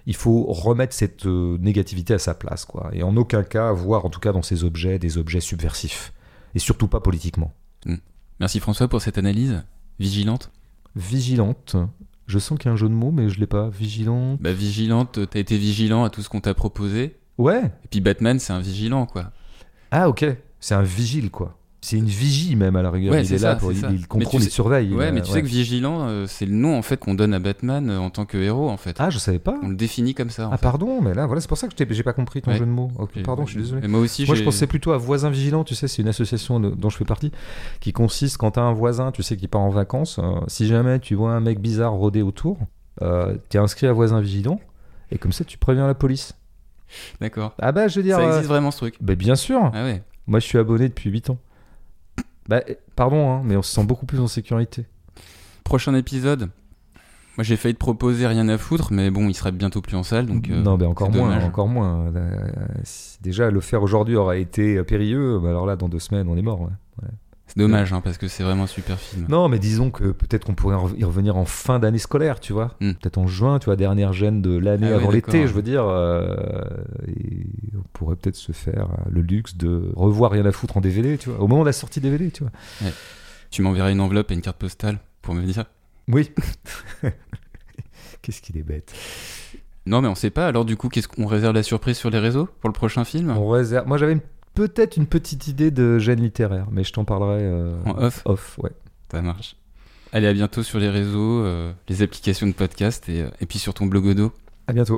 il faut remettre cette euh, négativité à sa place, quoi. Et en aucun cas voir, en tout cas dans ces objets, des objets subversifs. Et surtout pas politiquement. Merci François pour cette analyse vigilante. Vigilante. Je sens qu'il y a un jeu de mots, mais je l'ai pas. Vigilante. Bah, vigilante, t'as été vigilant à tout ce qu'on t'a proposé. Ouais. Et puis Batman, c'est un vigilant, quoi. Ah, ok. C'est un vigile, quoi. C'est une vigie, même, à la rigueur. Ouais, il est là pour. c'est Il, contrôle, tu il surveille. Ouais, euh, mais tu sais que vigilant, euh, c'est le nom en fait qu'on donne à Batman euh, en tant que héros en fait. Ah, je savais pas. On le définit comme ça. en Ah, fait. pardon, mais là, voilà, c'est pour ça que j'ai pas compris ton jeu de mots. Pardon, je suis désolé. Et moi aussi, Moi, je pensais plutôt à Voisin Vigilant, tu sais, c'est une association de- dont je fais partie, qui consiste quand t'as un voisin, tu sais, qui part en vacances, euh, si jamais tu vois un mec bizarre rôder autour, t'es inscrit à Voisin Vigilant, et comme ça, tu préviens la police. D'accord. Ah bah, je veux dire... Ça euh, existe vraiment ce truc? bah, bien sûr Ah ouais. Moi, je suis abonné depuis 8 ans. Bah, eh, pardon, hein, mais on se sent beaucoup plus en sécurité. Prochain épisode. Moi, j'ai failli te proposer rien à foutre, mais bon, il sera bientôt plus en salle, donc. euh, non, mais encore moins, dommage. encore moins. Euh, déjà, le faire aujourd'hui aurait été périlleux, bah, alors là, dans deux semaines, on est mort. ouais. C'est dommage, hein, parce que c'est vraiment un super film. Non, mais disons que peut-être qu'on pourrait y revenir en fin d'année scolaire, tu vois. Hmm. Peut-être en juin, tu vois, dernière gêne de l'année Ah avant l'été, je veux dire. euh, et on pourrait peut-être se faire euh, le luxe de revoir rien à foutre en DVD, tu vois. Au moment de la sortie DVD, tu vois. Tu m'enverras une enveloppe et une carte postale pour me dire. Oui. Qu'est-ce qu'il est bête. Non, mais on sait pas. Alors, du coup, qu'est-ce qu'on réserve la surprise sur les réseaux pour le prochain film? On réserve. Moi, j'avais une- peut-être une petite idée de gêne littéraire, mais je t'en parlerai euh, En off off, ouais. Ça marche. Allez, à bientôt sur les réseaux, euh, les applications de podcast et, euh, et puis sur ton blogodo. À bientôt.